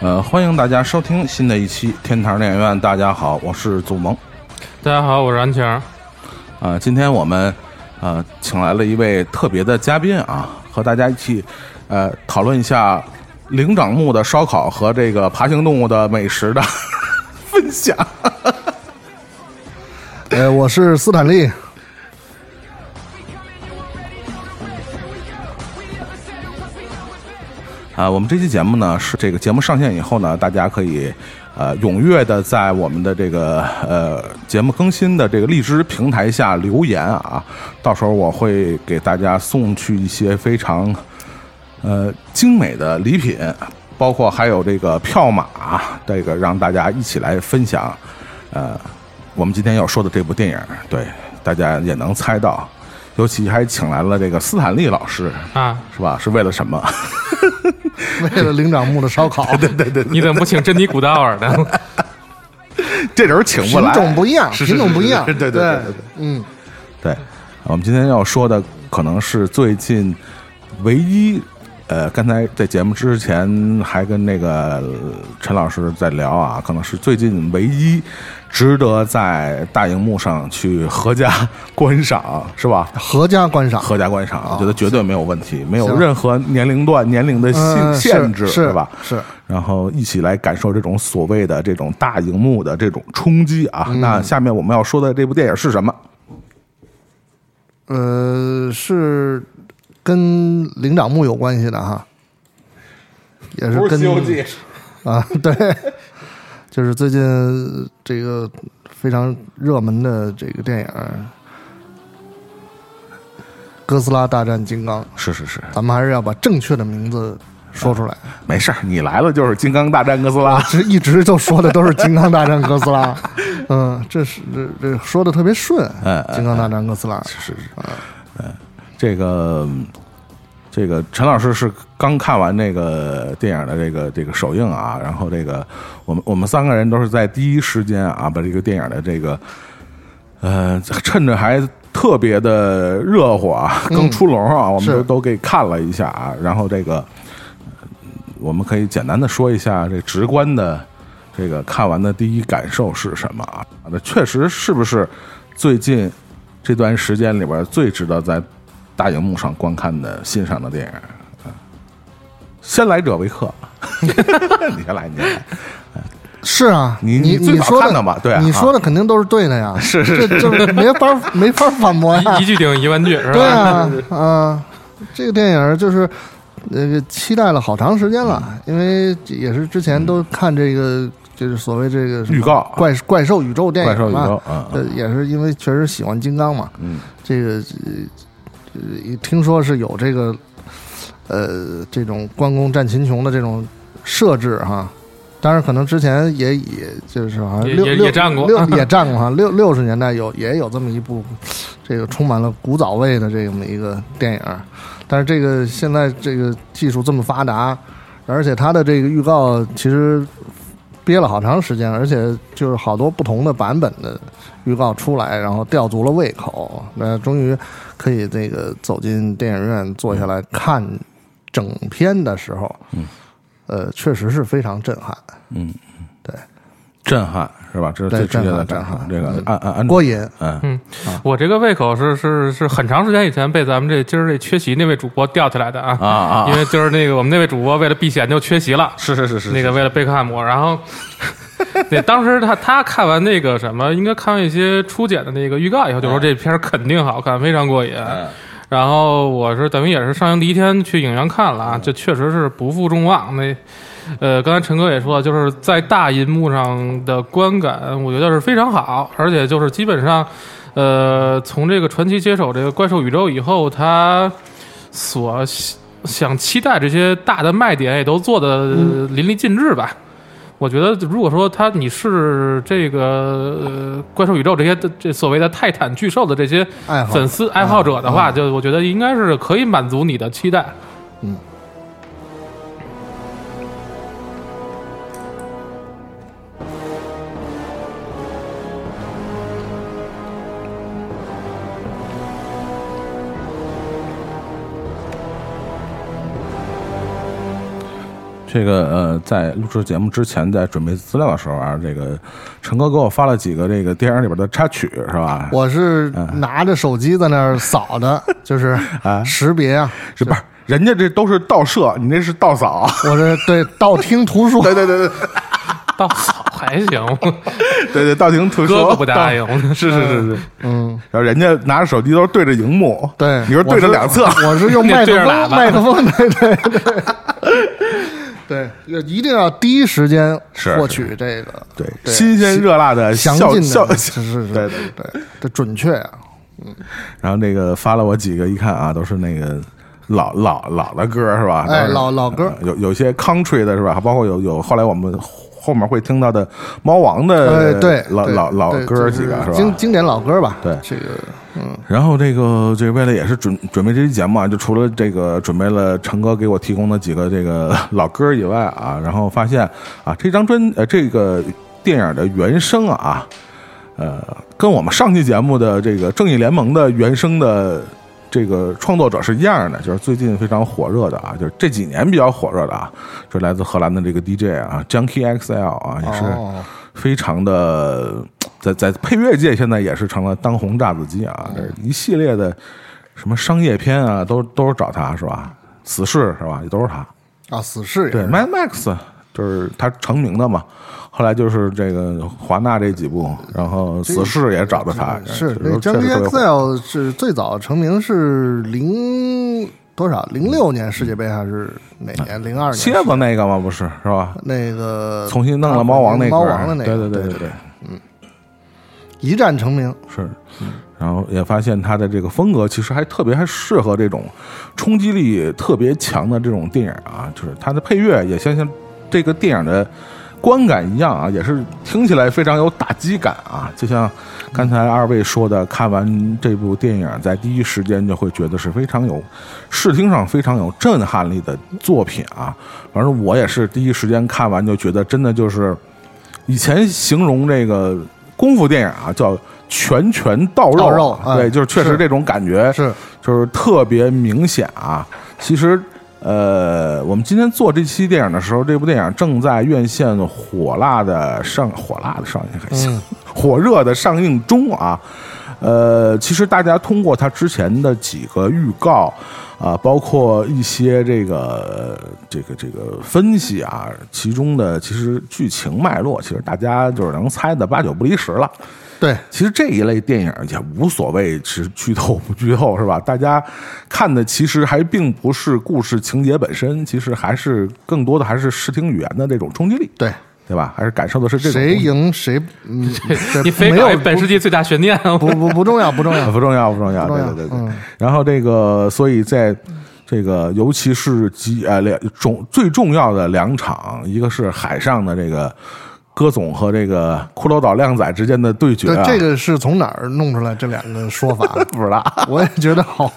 呃，欢迎大家收听新的一期天堂电影院。大家好，我是祖萌。大家好，我是安晴。啊，今天我们呃请来了一位特别的嘉宾啊，和大家一起呃讨论一下灵长目的烧烤和这个爬行动物的美食的分享。呃，我是斯坦利。啊，我们这期节目呢是这个节目上线以后呢，大家可以呃踊跃的在我们的这个呃节目更新的这个荔枝平台下留言啊，到时候我会给大家送去一些非常呃精美的礼品，包括还有这个票码，这个让大家一起来分享。呃，我们今天要说的这部电影，对大家也能猜到，尤其还请来了这个斯坦利老师啊，是吧？是为了什么？为了灵长目的烧烤，对对对，你怎么不请珍妮古道尔呢？这人请不来，品种不一样，品种不一样，对对对对，嗯，对。我们今天要说的可能是最近唯一，呃，刚才在节目之前还跟那个陈老师在聊啊，可能是最近唯一值得在大荧幕上去合家 观赏，是吧？合家观赏，合家观赏，我觉得绝对没有问题，没有任何年龄段、年龄的限限制，是吧？是。然后一起来感受这种所谓的这种大荧幕的这种冲击啊！那下面我们要说的这部电影是什么？呃，是跟灵长目有关系的哈，也是跟《西游记》啊，对，就是最近这个非常热门的这个电影《哥斯拉大战金刚》。是是是，咱们还是要把正确的名字说出来。没事你来了就是《金刚大战哥斯拉》，这一直就说的都是《金刚大战哥斯拉》。嗯，这是这这说的特别顺。嗯，《金刚大战哥斯拉》是是是，嗯，这个这个陈老师是刚看完那个电影的这个这个首映啊，然后这个我们我们三个人都是在第一时间啊，把这个电影的这个呃，趁着还特别的热乎啊，刚出笼啊，我们都都给看了一下啊，然后这个我们可以简单的说一下这直观的。这个看完的第一感受是什么啊？那确实是不是最近这段时间里边最值得在大荧幕上观看的欣赏的电影？啊先来者为客，你先来，你先来。是啊，你你你说的嘛对啊你说的肯定都是对的呀，是是这这没法没法反驳呀。一一，句顶一万句是吧？对啊，啊，这个电影就是那个期待了好长时间了，因为也是之前都看这个就是所谓这个预告。怪怪兽宇宙电怪兽影嘛，宇宙啊，呃，也是因为确实喜欢金刚嘛，嗯，这个呃，呃听说是有这个呃这种关公战秦琼的这种设置哈。当然，可能之前也也就是好像也也六六也战过六 也战过哈，六六十年代有也有这么一部，这个充满了古早味的这么一个电影。但是这个现在这个技术这么发达，而且它的这个预告其实憋了好长时间，而且就是好多不同的版本的预告出来，然后吊足了胃口。那终于可以这个走进电影院坐下来看整片的时候，嗯，呃，确实是非常震撼，嗯，对，震撼是吧？这是对最直接的震撼。这个震撼按按按过瘾。嗯嗯，我这个胃口是是是很长时间以前被咱们这今儿这缺席那位主播吊起来的啊啊啊，因为就是那个我们那位主播为了避险就缺席了，是是是是那个为了贝克汉姆，然后对当时他他看完那个什么，应该看完一些初剪的那个预告以后，就说这片儿肯定好看，非常过瘾。嗯然后我是等于也是上映第一天去影院看了啊，这确实是不负众望。那呃，刚才陈哥也说了，就是在大银幕上的观感，我觉得是非常好，而且就是基本上，呃，从这个传奇接手这个怪兽宇宙以后，他所想期待这些大的卖点也都做的淋漓尽致吧。我觉得，如果说他你是这个呃怪兽宇宙这些这所谓的泰坦巨兽的这些粉丝爱好者的话，嗯就我觉得应该是可以满足你的期待。这个呃，在录制节目之前，在准备资料的时候啊，这个陈哥给我发了几个这个电影里边的插曲，是吧？我是拿着手机在那儿扫的，就是啊识别啊，是不是？人家这都是盗摄，你那是盗扫。我这对道听途说，对对对对盗扫还行，对对，道听途说。哥哥不答应。是是是是，嗯，然后人家拿着手机都是对着荧幕，对，你说对着两侧，我是用麦克麦克风，对对对。对，要一定要第一时间获取这个对对新鲜热辣的详尽效的，是是是，对对对，这准确啊，嗯。然后那个发了我几个，一看啊，都是那个老老老的歌是吧？哎老老歌呃有有些 country 的是吧？包括有有后来我们后面会听到的猫王的哎，对，老老老歌几个是吧？经经典老歌吧，对这个嗯然后这个这为了也是准准备这期节目啊，就除了这个准备了陈哥给我提供的几个这个老歌以外啊，然后发现啊这张专呃这个电影的原声啊，呃跟我们上期节目的这个正义联盟的原声的这个创作者是一样的，就是最近非常火热的啊，就是这几年比较火热的啊，就是来自荷兰的这个 DJ 啊，Junkie XL 啊，也是。哦非常的在在配乐界现在也是成了当红炸子鸡啊！这一系列的什么商业片啊，都都是找他是吧？死侍是吧？也都是他。啊，死侍对，Mad Max 就是他成名的嘛。后来就是这个华纳这几部，然后死侍也找的他。是就是这张确实特别火 XL 是最早成名是零多少？零六年世界杯还是哪年？零二年蝎子那个吗？不是是吧？那个重新弄了猫王那个，猫王的那个，对对对对对，嗯一战成名，是，然后也发现他的这个风格其实还特别还适合这种冲击力特别强的这种电影啊，就是他的配乐也像像这个电影的观感一样啊，也是听起来非常有打击感啊，就像刚才二位说的，看完这部电影在第一时间就会觉得是非常有视听上非常有震撼力的作品啊，反正我也是第一时间看完就觉得真的就是以前形容这个功夫电影啊叫拳拳到肉，到肉哎。对，就是确实这种感觉是。就是特别明显啊。其实，呃，我们今天做这期电影的时候，这部电影正在院线火辣的上火辣的上映还行，火热的上映中啊。呃，其实大家通过他之前的几个预告啊、包括一些这个这个这个分析啊，其中的其实剧情脉络，其实大家就是能猜的八九不离十了。对，其实这一类电影也无所谓是剧透不剧透，是吧？大家看的其实还并不是故事情节本身，其实还是更多的还是视听语言的这种冲击力，对，对吧？还是感受的是这种谁赢谁，嗯，这你非没有搞一本世纪最大悬念，不不 不重要，不重要，不重要，不重要，不重要对对对对。嗯然后这个，所以在这个，尤其是几呃两重最重要的两场，一个是海上的这个戈总和这个骷髅岛靓仔之间的对决、对啊，，这个是从哪儿弄出来这两个说法？不知道。我也觉得好，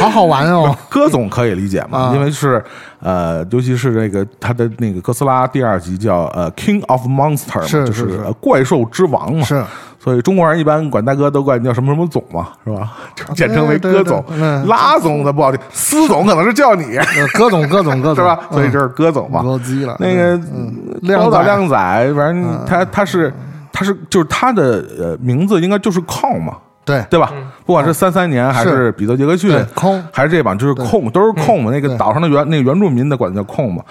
好好玩哦。戈总可以理解嘛，啊因为是呃，尤其是这个他的那个哥斯拉第二集叫呃 King of Monster 嘛，就是怪兽之王嘛，是，所以中国人一般管大哥都管你叫什么什么总嘛，是吧？就简称为对对戈总。嗯，拉总的不好听，司总可能是叫你呃戈 总，哥总，哥总。是吧？所以这是哥总嘛。了。那个嗯。亮仔靓仔。靓仔，反正他他是他是就是他的呃名字应该就是控嘛，对。对吧？不管是三三年还是是。彼得杰克逊对，空还是这帮，就是控，都是控嘛。那个岛上的原那个原住民的管叫控嘛。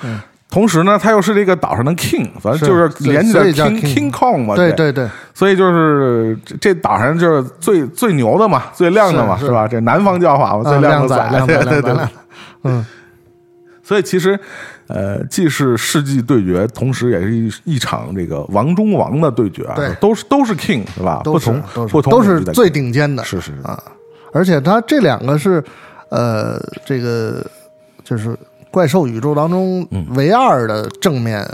同时呢，他又是这个岛上的 king，反正就是连起来所以叫 king king kong 嘛。对对，对对，所以就是这这岛上就是最最牛的嘛，最亮的嘛，是是吧？这南方叫法嘛，最啊亮的仔，靓仔，对对对靓仔。嗯，所以其实，呃，既是世纪对决，同时也是一一场这个王中王的对决啊，对都是都是 king 是吧？不同不同都是最顶尖的，是是是啊。而且它这两个是，呃，这个就是怪兽宇宙当中唯二的正面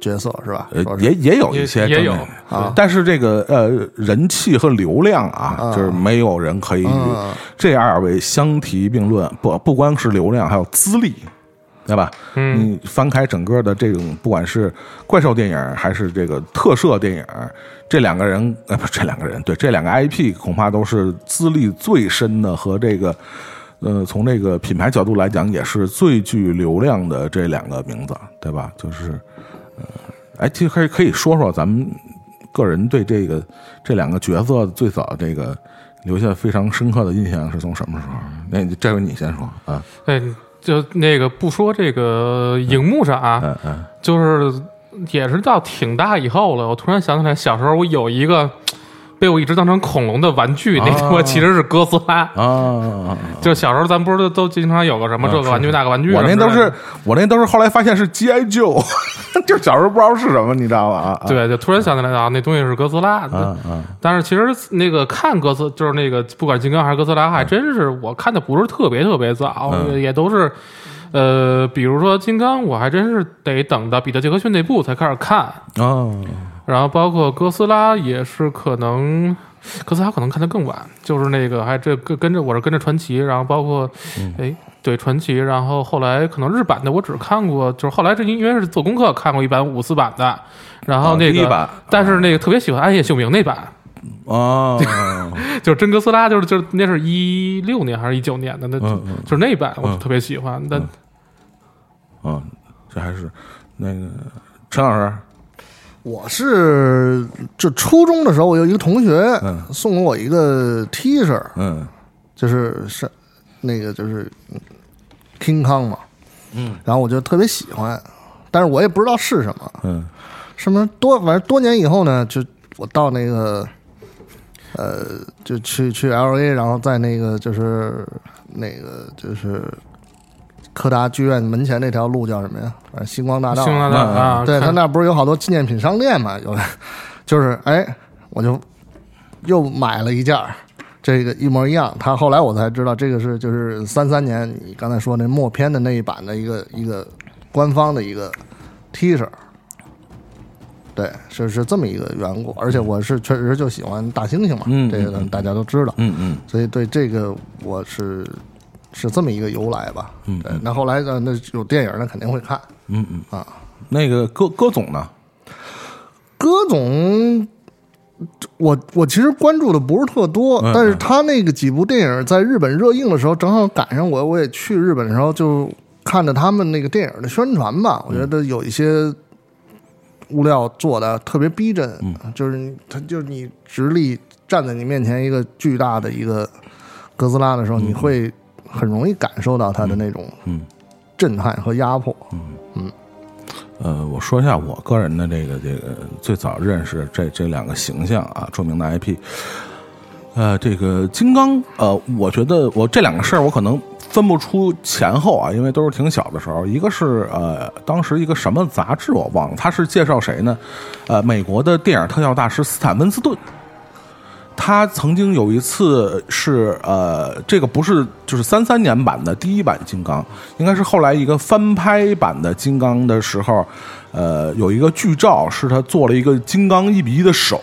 角色是吧？也也有一些也也有正面啊但是这个呃人气和流量啊，就是没有人可以与嗯这二位相提并论。不不光是流量，还有资历。对吧？嗯你翻开整个的这种，不管是怪兽电影还是这个特摄电影，这两个人，呃，不，这两个人，对，这两个 IP 恐怕都是资历最深的和这个呃，从这个品牌角度来讲，也是最具流量的这两个名字，对吧？就是，呃，哎，其实可以可以说说咱们个人对这个这两个角色最早这个留下非常深刻的印象是从什么时候？那这回你先说啊，哎，就那个不说这个荧幕上啊，嗯嗯就是也是到挺大以后了，我突然想起来，小时候我有一个被我一直当成恐龙的玩具，那他妈其实是哥斯拉。啊，就小时候咱不是都都经常有个什么啊这个玩具那个玩具，我那都是我那都是后来发现是 GI 救，就小时候不知道是什么，你知道吧？对，就突然想起来啊，那东西是哥斯拉。但是其实那个看哥斯就是那个不管金刚还是哥斯拉，还真是我看的不是特别特别早，嗯也都是呃，比如说金刚，我还真是得等到彼得杰克逊那部才开始看，哦，然后包括哥斯拉也是可能。哥斯拉可能看的更晚，就是那个还这跟跟着我是跟着传奇，然后包括，嗯哎、对传奇，然后后来可能日版的我只看过，就是后来这因为是做功课看过一版五四版的，然后那个，但是那个特别喜欢暗夜秀明那版，哦，就是真哥斯拉，就是就是那是一六年还是一九年的，那、嗯嗯就是那版我特别喜欢。但、嗯，这还是那个陈老师，我是就初中的时候，我有一个同学嗯。送给我一个 T 恤，嗯。就是是那个就是嗯 King Kong 嘛，嗯，然后我就特别喜欢，但是我也不知道是什么，嗯。什么多反正多年以后呢，就我到那个呃，就去去 L A，然后在那个就是那个就是柯达剧院门前那条路叫什么呀？反正星光大道，星光大道啊，对他那不是有好多纪念品商店嘛？有，就是哎，我就又买了一件儿，这个一模一样。他后来我才知道，这个是就是三三年你刚才说那默片的那一版的一个一个官方的一个 T 恤。对，是是这么一个缘故，而且我是确实就喜欢大猩猩嘛，嗯这个大家都知道，嗯嗯所以对这个我是是这么一个由来吧。嗯对，那后来呢，那有电影那肯定会看。嗯嗯。啊，那个戈戈总呢？戈总，我我其实关注的不是特多，嗯但是他那个几部电影在日本热映的时候，正好赶上我我也去日本的时候，就看着他们那个电影的宣传吧，我觉得有一些物料做的特别逼真，嗯。就是你他就是你直立站在你面前一个巨大的一个哥斯拉的时候，你会很容易感受到他的那种嗯震撼和压迫。嗯嗯呃，我说一下我个人的这个这个最早认识这这两个形象啊，著名的 IP。呃，这个金刚，呃，我觉得我这两个事儿我可能分不出前后啊，因为都是挺小的时候。一个是呃，当时一个什么杂志我忘了，他是介绍谁呢？呃，美国的电影特效大师斯坦温斯顿。他曾经有一次是呃，这个不是就是三三年版的第一版金刚，应该是后来一个翻拍版的金刚的时候，呃，有一个剧照是他做了一个金刚一比一的手，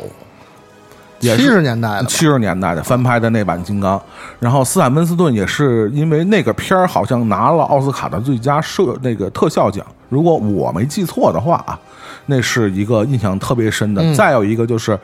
也七是十年代的吧，七十年代的翻拍的那版金刚，然后斯坦温斯顿也是因为那个片儿好像拿了奥斯卡的最佳摄那个特效奖，如果我没记错的话啊，那是一个印象特别深的。再有一个就是。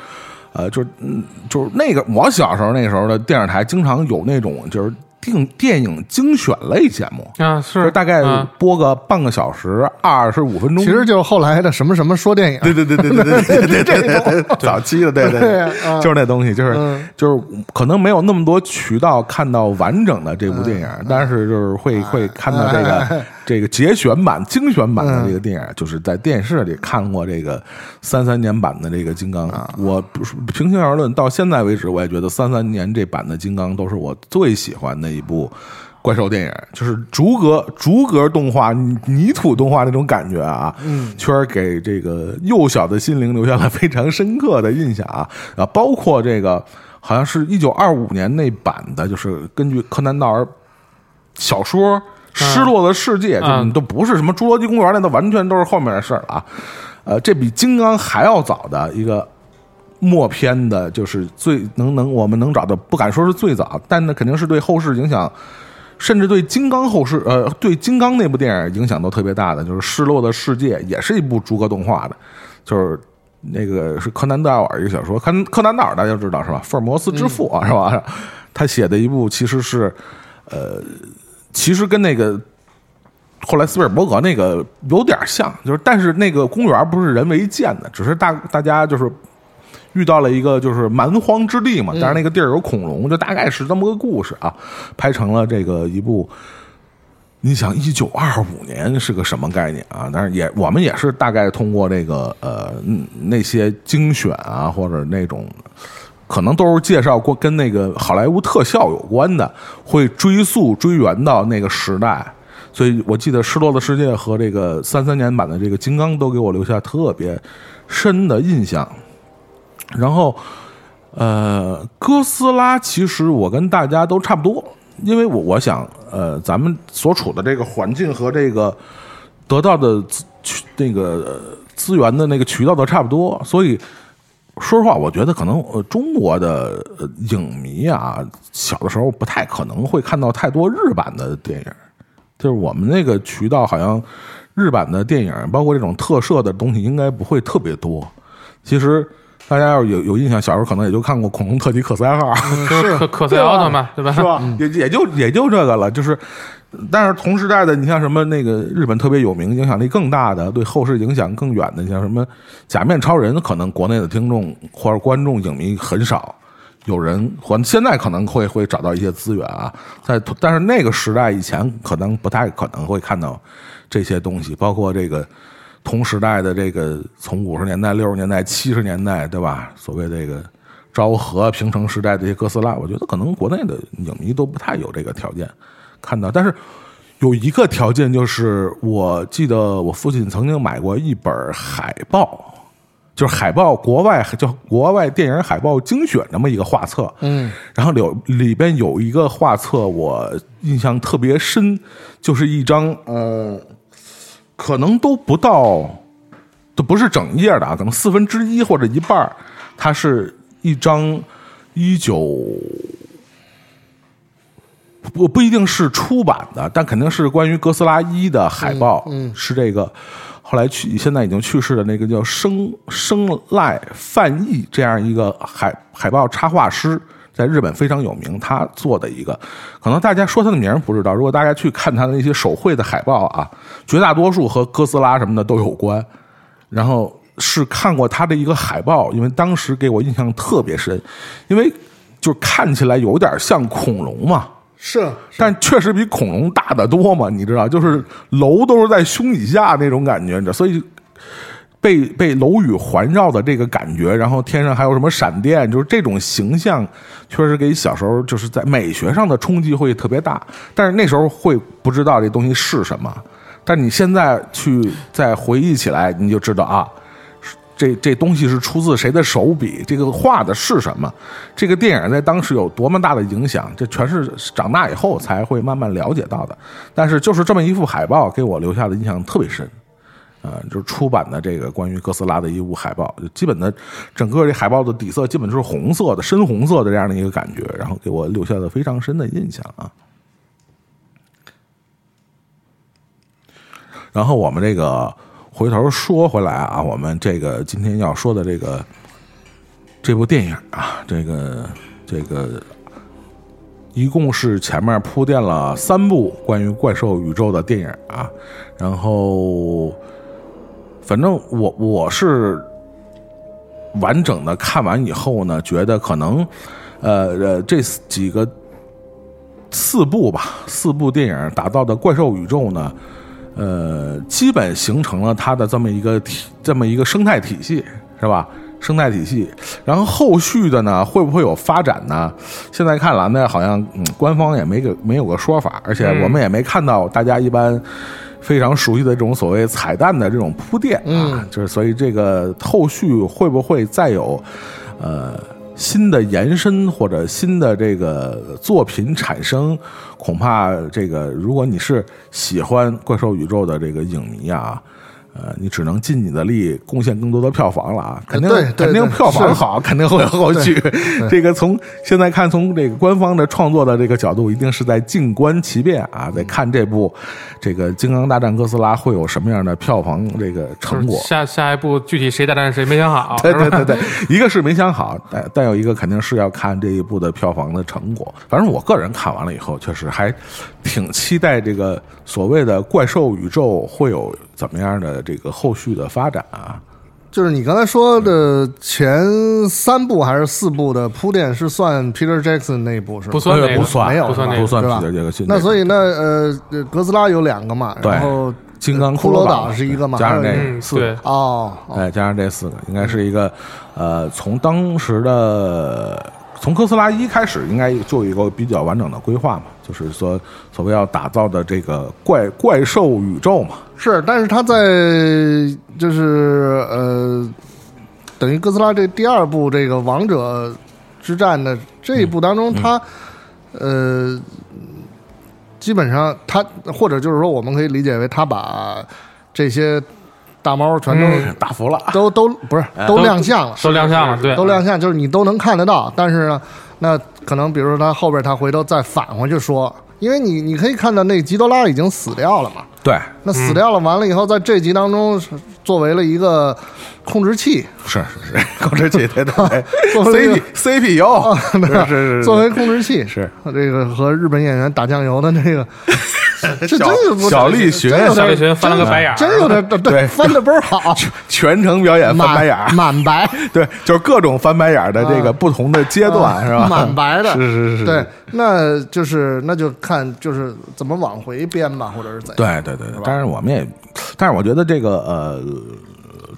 呃，就是嗯，就是那个我小时候那时候的电视台经常有那种就是电电影精选类节目，啊就是大概啊播个半个小时，二十五分钟。其实就是后来的什么什么说电影，对对对对对对对对对对，早期的对对就是那东西，就是嗯就是可能没有那么多渠道看到完整的这部电影，但是就是会会看到这个这个节选版、精选版的这个电影，就是在电视里看过这个三三年版的这个金刚。我平心而论，到现在为止，我也觉得三三年这版的金刚都是我最喜欢的一部。怪兽电影就是逐格逐格动画、泥泥土动画那种感觉啊，嗯，确实给这个幼小的心灵留下了非常深刻的印象啊。啊，包括这个好像是一九二五年那版的，就是根据柯南道尔小说《失落的世界》嗯就都不是什么《侏罗纪公园》，那都完全都是后面的事儿了啊。呃，这比金刚还要早的一个默片的，就是最能能我们能找到，不敢说是最早，但那肯定是对后世影响，甚至对金刚后世呃对金刚那部电影影响都特别大的，就是《失落的世界》，也是一部逐格动画的，就是。那个是柯南道尔一个小说，柯柯南道尔大家知道是吧？福尔摩斯之父啊，是吧？他写的一部其实是，呃，其实跟那个后来斯皮尔伯格那个有点像，就是但是那个公园不是人为建的，只是大大家就是遇到了一个就是蛮荒之地嘛，但是那个地儿有恐龙，就大概是这么个故事啊，拍成了这个一部。你想，一九二五年是个什么概念啊？但是也我们也是大概通过这个呃那些精选啊，或者那种可能都是介绍过跟那个好莱坞特效有关的，会追溯追源到那个时代。所以我记得《失落的世界》和这个三三年版的这个《金刚》都给我留下特别深的印象。然后，呃，哥斯拉其实我跟大家都差不多，因为我我想，呃，咱们所处的这个环境和这个得到的资那个资源的那个渠道都差不多，所以说实话，我觉得可能呃中国的呃影迷啊，小的时候不太可能会看到太多日版的电影，就是我们那个渠道好像日版的电影，包括这种特摄的东西，应该不会特别多。其实大家要是有有印象，小时候可能也就看过《恐龙特级可赛号》，就是可可赛奥特曼，对吧？是吧？也也就也就这个了，就是，但是同时代的，你像什么那个日本特别有名、影响力更大的、对后世影响更远的，你像什么假面超人，可能国内的听众或者观众、影迷很少。有人或现在可能会会找到一些资源啊，在但是那个时代以前可能不太可能会看到这些东西，包括这个同时代的这个从五十年代、六十年代、七十年代，对吧？所谓这个昭和、平成时代这些哥斯拉，我觉得可能国内的影迷都不太有这个条件看到。但是有一个条件就是，我记得我父亲曾经买过一本海报。就是海报，国外叫国外电影海报精选那么一个画册，嗯，然后有里边有一个画册，我印象特别深，就是一张呃，可能都不到，都不是整页的啊，可能四分之一或者一半儿它是一张一九不不一定是出版的，但肯定是关于哥斯拉一的海报，嗯嗯是这个。后来去现在已经去世的那个叫生生赖范义这样一个海海报插画师，在日本非常有名，他做的一个，可能大家说他的名不知道，如果大家去看他的那些手绘的海报啊，绝大多数和哥斯拉什么的都有关。然后是看过他的一个海报，因为当时给我印象特别深，因为就看起来有点像恐龙嘛，是但确实比恐龙大得多嘛，你知道，就是楼都是在胸以下那种感觉，你知道，所以被被楼宇环绕的这个感觉，然后天上还有什么闪电，就是这种形象，确实给小时候就是在美学上的冲击会特别大。但是那时候会不知道这东西是什么，但你现在去再回忆起来，你就知道啊。这这东西是出自谁的手笔？这个画的是什么？这个电影在当时有多么大的影响？这全是长大以后才会慢慢了解到的。但是就是这么一幅海报，给我留下的印象特别深。呃，就是出版的这个关于哥斯拉的一幅海报，就基本的整个这海报的底色基本就是红色的、深红色的这样的一个感觉，然后给我留下了非常深的印象啊。然后我们这个回头说回来啊，我们这个今天要说的这个这部电影啊，这个这个一共是前面铺垫了三部关于怪兽宇宙的电影啊，然后反正我我是完整的看完以后呢，觉得可能呃呃这几个四部吧，四部电影打造的怪兽宇宙呢。呃，基本形成了它的这么一个体，这么一个生态体系，是吧？生态体系，然后后续的呢，会不会有发展呢？现在看来呢，好像嗯，官方也没个没有个说法，而且我们也没看到大家一般非常熟悉的这种所谓彩蛋的这种铺垫啊，就是所以这个后续会不会再有呃？新的延伸或者新的这个作品产生，恐怕这个如果你是喜欢怪兽宇宙的这个影迷啊，呃，你只能尽你的力贡献更多的票房了啊！肯定肯定票房好，肯定会有后续。这个从现在看，从这个官方的创作的这个角度，一定是在静观其变啊，在看这部这个《金刚大战哥斯拉》会有什么样的票房这个成果。下下一步具体谁大战谁没想好，对对对对，一个是没想好，但但有一个肯定是要看这一部的票房的成果。反正我个人看完了以后，确实还挺期待这个所谓的怪兽宇宙会有怎么样的这个后续的发展啊。就是你刚才说的前三部还是四部的铺垫是算 Peter Jackson 那一部是吗？不算那个。不算，没有不不算那个。对吧算彼得杰克逊这个。那所以那呃，呃哥斯拉有两个嘛，然后金刚骷髅岛岛是一个嘛，加上这四个。哦。哎，加上这四个，应该是一个，呃，从当时的从哥斯拉一开始，应该就有一个比较完整的规划嘛，就是说所谓要打造的这个怪怪兽宇宙嘛。是，但是他在就是呃，等于哥斯拉这第二部这个王者之战的这一部当中，他呃，基本上他或者就是说，我们可以理解为他把这些大猫全都、嗯打服了，都都不是都亮相了，都亮相了，对，都亮相，就是你都能看得到。但是呢，那可能比如说他后边他回头再返回去说，因为你你可以看到那吉多拉已经死掉了嘛。对，那死掉了，完了以后，在这集当中作为了一个控制器，是是是，控制器，对 作为，C 个 P C P U，是是是，作为控制器，是。这个和日本演员打酱油的那个，这真有不小栗旬真有点小栗学翻了个白眼儿真有点对对翻的倍儿好，全程表演翻白眼儿满，白，对，就是各种翻白眼儿的这个不同的阶段，是吧？满白的，是是是，对，那就是那就看就是怎么往回编吧，或者是怎样。对对对，但是我们也，但是我觉得这个呃，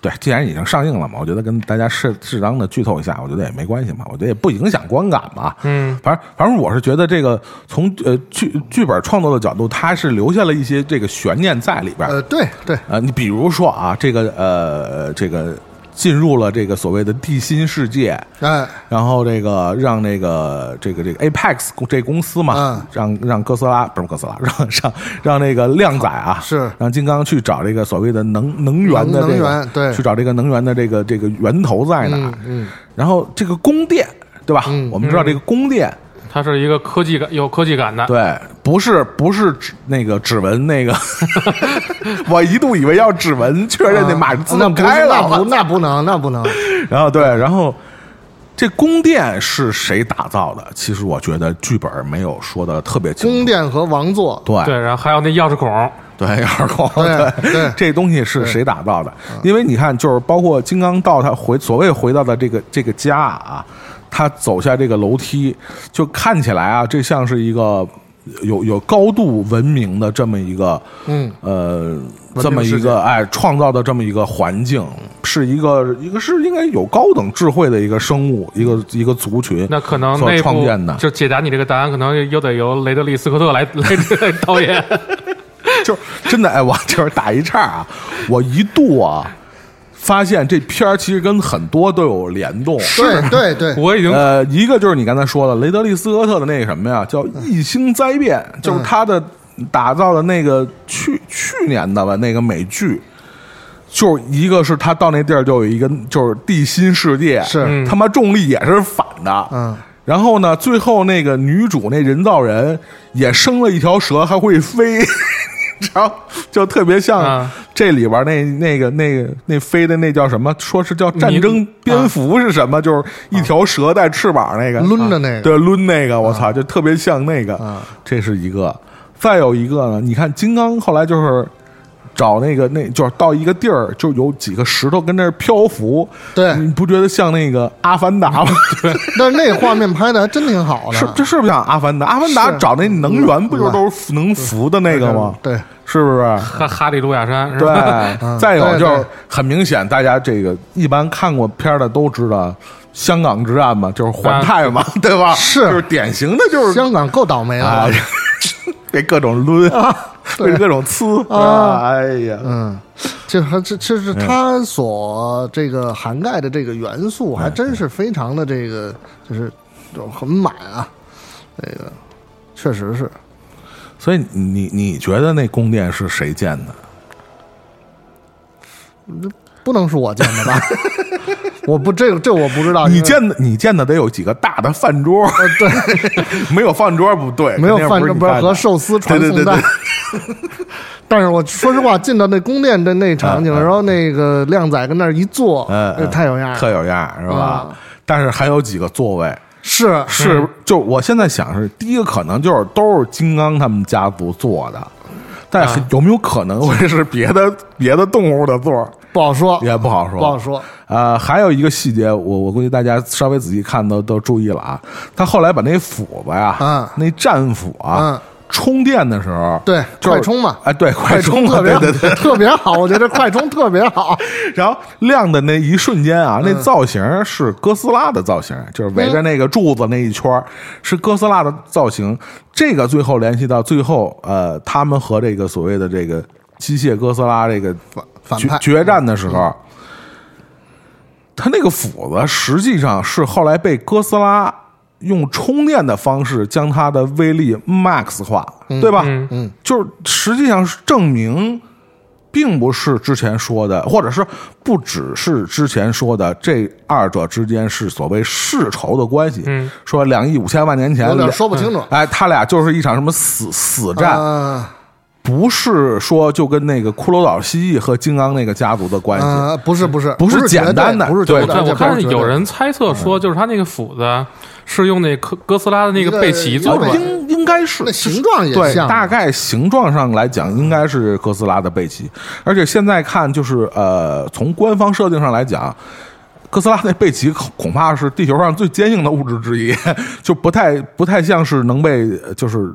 对，既然已经上映了嘛，我觉得跟大家适适当的剧透一下，我觉得也没关系嘛，我觉得也不影响观感嘛。嗯，反正反正我是觉得这个从呃剧剧本创作的角度，它是留下了一些这个悬念在里边儿。呃，对对，呃，你比如说啊，这个呃这个进入了这个所谓的地心世界，哎，然后这个让那个这个这个 Apex 这公司嘛，嗯。让让哥斯拉不是哥斯拉，让让让那个靓仔啊，是。让金刚去找这个所谓的能能源的这个能源对。去找这个能源的这个这个源头在哪嗯？嗯，然后这个宫殿，对吧？嗯我们知道这个宫殿，它是一个科技感有科技感的，对，不是不是指那个指纹那个 我一度以为要指纹确认那码自啊那不动开了，那不那不能那不能，然后对，然后这宫殿是谁打造的？其实我觉得剧本没有说的特别清楚。宫殿和王座，对。对，然后还有那钥匙孔，对，钥匙孔对这东西是谁打造的？因为你看，就是包括金刚道他回所谓回到的这个这个家啊，他走下这个楼梯，就看起来啊，这像是一个有有高度文明的这么一个嗯，呃，这么一个哎创造的这么一个环境，是一个一个是应该有高等智慧的一个生物，一个一个族群，那可能所创建的，就解答你这个答案，可能又得由雷德利·斯科特来来 来导演。就是真的哎，我就是打一岔啊，我一度啊发现这片儿其实跟很多都有联动。是对。对，我已经呃，一个就是你刚才说的雷德利·斯科特的那个什么呀，叫《异星灾变》，就是他的打造的那个去去年的吧那个美剧，就是一个是他到那地儿就有一个就是地心世界，是。嗯。他妈重力也是反的，嗯，然后呢，最后那个女主那人造人也生了一条蛇，还会飞，然后就特别像啊这里边那那个那个那飞的那叫什么？说是叫战争蝙蝠是什么？就是一条蛇带翅膀那个，抡着那个，对，抡那个，我操，就特别像那个啊。这是一个，再有一个呢，你看金刚后来就是。找那个，那就是到一个地儿，就有几个石头跟那儿漂浮，对你不觉得像那个《阿凡达》吗？但是那画面拍的还真挺好的，是，这是不是像阿凡达？阿凡达找那能源不就都是能浮的那个吗？对，是不是？哈哈利路亚山是吧？对，再有就是很明显，大家这个一般看过片儿的都知道，香港之战嘛，就是环太嘛，对吧？是就是典型的就是香港够倒霉啊的，，被各种抡，啊被各种呲啊啊！哎呀，嗯，这还这这是它所这个涵盖的这个元素，还真是非常的这个，就是就很满啊，这个确实是。所以你你觉得那宫殿是谁建的？不能是我建的吧？我不，这个这我不知道。你见的你见的得有几个大的饭桌，呃对，没有饭桌不对，没有饭桌不是和寿司传对对对送带。但是我说实话，进到那宫殿的那场景，然后那个靓仔跟那儿一坐，那嗯嗯太有样。特有样儿是吧啊？但是还有几个座位是是，就我现在想是第一个可能就是都是金刚他们家族坐的，但是啊有没有可能会是别的别的动物的座儿不好说，也不好说，不好说。呃，还有一个细节，我我估计大家稍微仔细看都都注意了啊。他后来把那斧子呀，嗯那战斧啊，嗯充电的时候，对，就是快充嘛，哎，对，快充特别对对对。特别好，我觉得快充特别好。然后亮的那一瞬间啊，嗯那造型是哥斯拉的造型，就是围着那个柱子那一圈儿是哥斯拉的造型。这个最后联系到最后，呃，他们和这个所谓的这个机械哥斯拉这个反反派决战的时候，他那个斧子实际上是后来被哥斯拉用充电的方式将它的威力 max 化，对吧？嗯嗯，就是实际上是证明，并不是之前说的，或者是不只是之前说的，这二者之间是所谓世仇的关系。嗯，说两亿五千万年前有，点说不清楚。哎，他俩就是一场什么死死战，啊不是说就跟那个骷髅岛蜥蜴和金刚那个家族的关系。呃，不是不是不是是简单的不是对绝对对，我看有人猜测说，就是他那个斧子是用那哥哥斯拉的那个个背鳍做出来的。应应该是那形状也对，像大概形状上来讲，应该是哥斯拉的背鳍。而且现在看，就是呃，从官方设定上来讲，哥斯拉那背鳍恐恐怕是地球上最坚硬的物质之一，就不太不太像是能被就是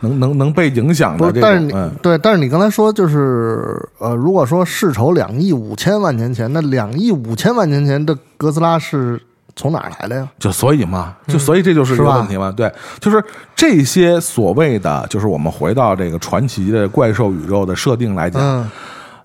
能能能被影响不是，的但是你、嗯。对，但是你刚才说就是呃，如果说世仇两亿五千万年前，那两亿五千万年前的哥斯拉是从哪儿来的呀？就所以嘛，就所以这就是一个问题嘛。对，就是这些所谓的，就是我们回到这个传奇的怪兽宇宙的设定来讲，嗯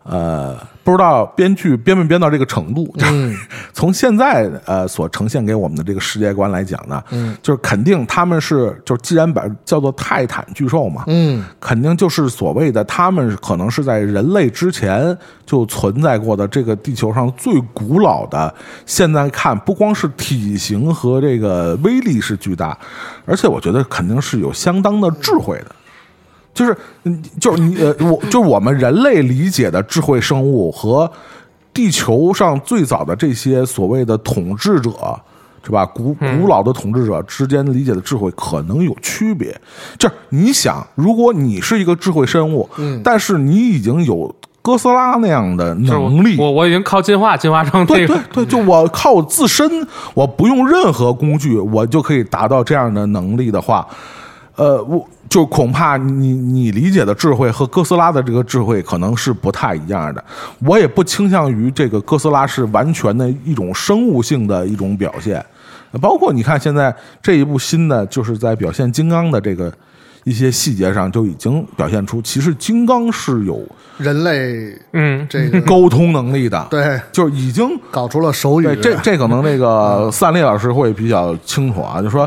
呃，不知道编剧编没编到这个程度。嗯从现在呃所呈现给我们的这个世界观来讲呢，嗯就是肯定他们是，就是既然把叫做泰坦巨兽嘛，嗯肯定就是所谓的他们可能是在人类之前就存在过的这个地球上最古老的。现在看，不光是体型和这个威力是巨大，而且我觉得肯定是有相当的智慧的。就是，嗯就是你呃，我就是我们人类理解的智慧生物和地球上最早的这些所谓的统治者，是吧？古古老的统治者之间理解的智慧可能有区别。就是你想，如果你是一个智慧生物，嗯但是你已经有哥斯拉那样的能力，我我已经靠进化进化成对，对对，就我靠我自身，我不用任何工具，我就可以达到这样的能力的话，呃，我就恐怕你你理解的智慧和哥斯拉的这个智慧可能是不太一样的。我也不倾向于这个哥斯拉是完全的一种生物性的一种表现，包括你看现在这一部新的，就是在表现金刚的这个。一些细节上就已经表现出，其实金刚是有人类嗯，这个 沟通能力的，对就是已经搞出了手语对，，这这可能那个散列老师会比较清楚啊，就说。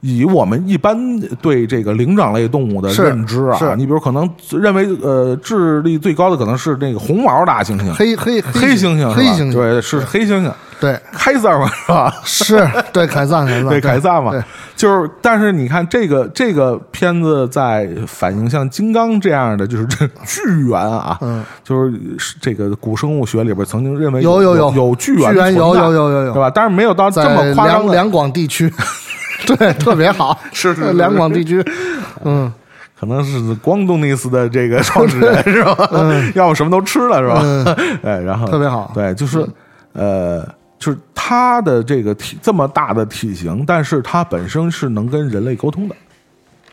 以我们一般对这个灵长类动物的认知啊，是。你比如可能认为呃智力最高的可能是那个红毛大猩猩、黑黑黑猩猩黑猩猩对，是黑猩猩，对。凯撒嘛是吧？是对凯撒凯撒。对凯撒嘛。对，就是，但是你看这个这个片子在反映像金刚这样的，就是这巨猿啊，嗯，就是这个古生物学里边曾经认为有有有有。巨猿巨猿有有有有有。对吧？但是没有到这么夸张，两两广地区，对，特别好，是是是两广地区，嗯，可能是光东尼斯的这个创始人是吧？要不什么都吃了是吧？哎，然后嗯特别好对，就是呃，就是它的这个体这么大的体型，但是它本身是能跟人类沟通的。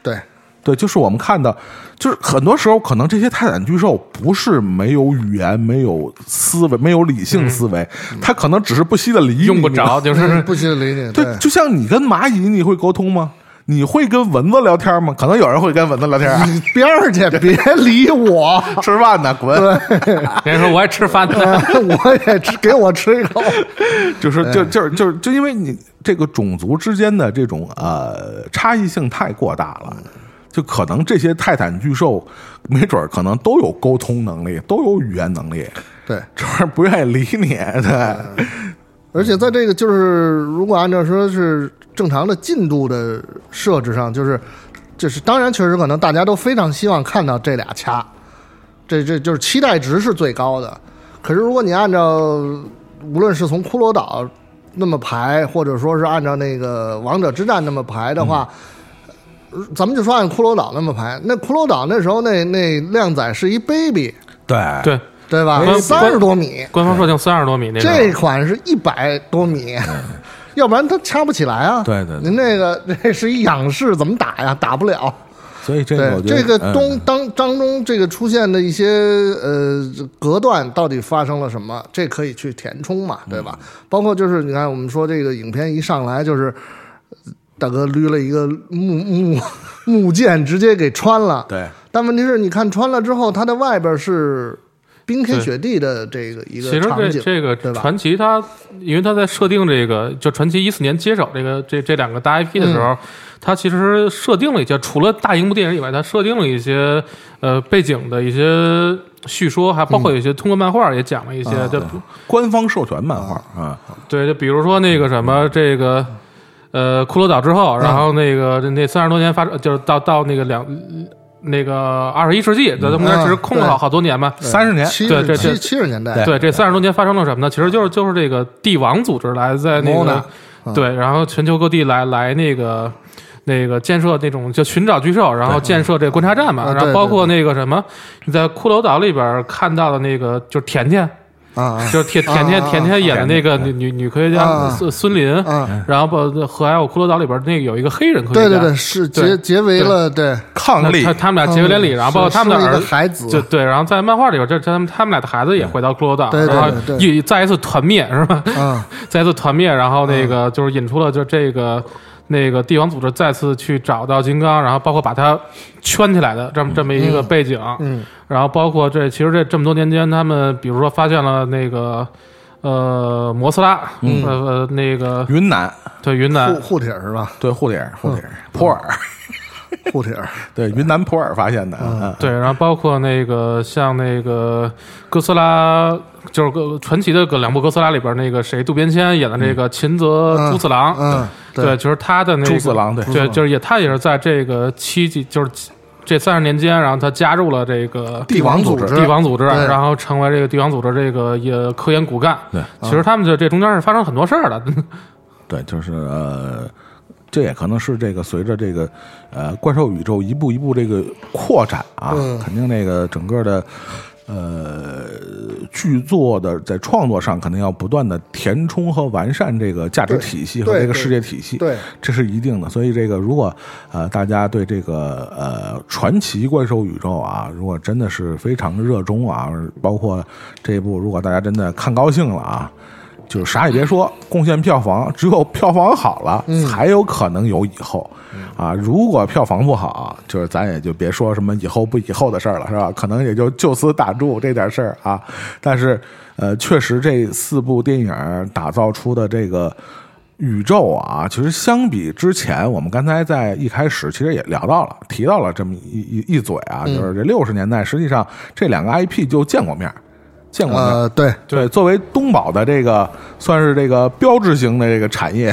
对，对，就是我们看到，就是很多时候可能这些泰坦巨兽不是没有语言、没有思维、没有理性思维，它可能只是不惜的理你，用不着，就是不惜的理解，对，就像你跟蚂蚁，你会沟通吗？你会跟蚊子聊天吗？可能有人会跟蚊子聊天啊，你边儿去，别理我。吃饭呢，滚！人 说我也吃饭呢，我也吃，给我吃一口。就是就就是就是就因为你这个种族之间的这种呃差异性太过大了，就可能这些泰坦巨兽，没准儿可能都有沟通能力，都有语言能力，对，只是不愿意理你。对，而且在这个就是如果按照说是正常的进度的设置上，就是就是当然确实可能大家都非常希望看到这俩掐，这这就是期待值是最高的。可是如果你按照无论是从骷髅岛那么排，或者说是按照那个王者之战那么排的话，呃咱们就说按骷髅岛那么排，那骷髅岛那时候那那靓仔是一 baby，对，对，对吧？三十多米，官方设定三十多米那这，款是一百多米，要不然它掐不起来啊。对对对您那个 那是一仰视，怎么打呀？打不了。所以这这个嗯东当当中这个出现的一些呃隔断到底发生了什么？这可以去填充嘛，对吧？包括就是你看我们说这个影片一上来就是呃大哥捋了一个木木木剑，直接给穿了。对但问题是，你看穿了之后，它的外边是冰天雪地的这个一其实个场景，这这个对吧？传奇它，因为它在设定这个，就传奇一四年接手这个这这两个大 IP 的时嗯候，它其实设定了一些，除了大荧幕电影以外，它设定了一些呃背景的一些叙说，还包括有一些通过漫画也讲了一些，啊就官方授权漫画啊，对，就比如说那个什么这个。呃，骷髅岛之后，然后那个那三十多年发生，就是到到那个两那个二十一世纪，在中间其实空了好好多年嘛。三十年七对这这七七十年代，对，这三十多年发生了什么呢？其实就是就是这个帝王组织来在那个嗯对，然后全球各地来来那个那个建设那种就寻找巨兽，然后建设这个观察站嘛，啊然后包括那个什么，你在骷髅岛里边看到的那个就是甜甜，啊啊。就是甜甜甜啊啊。甜甜演的那个女女女科学家啊。孙孙林，啊！然后包和还有骷髅岛里边那个有一个黑人科学家，对对对，是结结为了对，抗力他他们俩结为连理，然后包括他们的儿孩子，就对，然后在漫画里边，这这他们他们俩的孩子也回到骷髅岛，然后一再一次团灭是吧？嗯 再一次团灭，然后那个就是引出了就这个那个帝王组织再次去找到金刚，然后包括把它圈起来的这么这么一个背景，嗯。然后包括这其实这这么多年间，他们比如说发现了那个呃摩斯拉，嗯。呃呃那个云南。对云南。护护体是吧？对护体护体普洱 护铁，对云南普洱发现的，嗯。对，然后包括那个像那个哥斯拉，就是个传奇的个两部哥斯拉里边那个谁渡边谦演的那个秦泽嗯朱次郎，嗯，对，就是他的那个朱次郎对。对，就是也他也是在这个七季，就是这三十年间，然后他加入了这个帝王组织帝王组织，然后成为这个帝王组织这个也科研骨干。对，其实他们就这中间是发生很多事儿的。对，就是呃，这也可能是这个随着这个呃怪兽宇宙一步一步这个扩展啊，嗯肯定那个整个的呃剧作的在创作上肯定要不断的填充和完善这个价值体系和这个世界体系，对，这是一定的。所以这个如果呃大家对这个呃传奇怪兽宇宙啊，如果真的是非常热衷啊，包括这一部，如果大家真的看高兴了啊。就是啥也别说，贡献票房，只有票房好了，才有可能有以后，啊！如果票房不好，就是咱也就别说什么以后不以后的事儿了，是吧？可能也就就此打住这点事儿啊。但是，呃，确实这四部电影打造出的这个宇宙啊，其实相比之前，我们刚才在一开始其实也聊到了，提到了这么一一一嘴啊，就是这六十年代，实际上这两个 IP 就见过面儿，见过对，对，作为东宝的这个算是这个标志型的这个产业，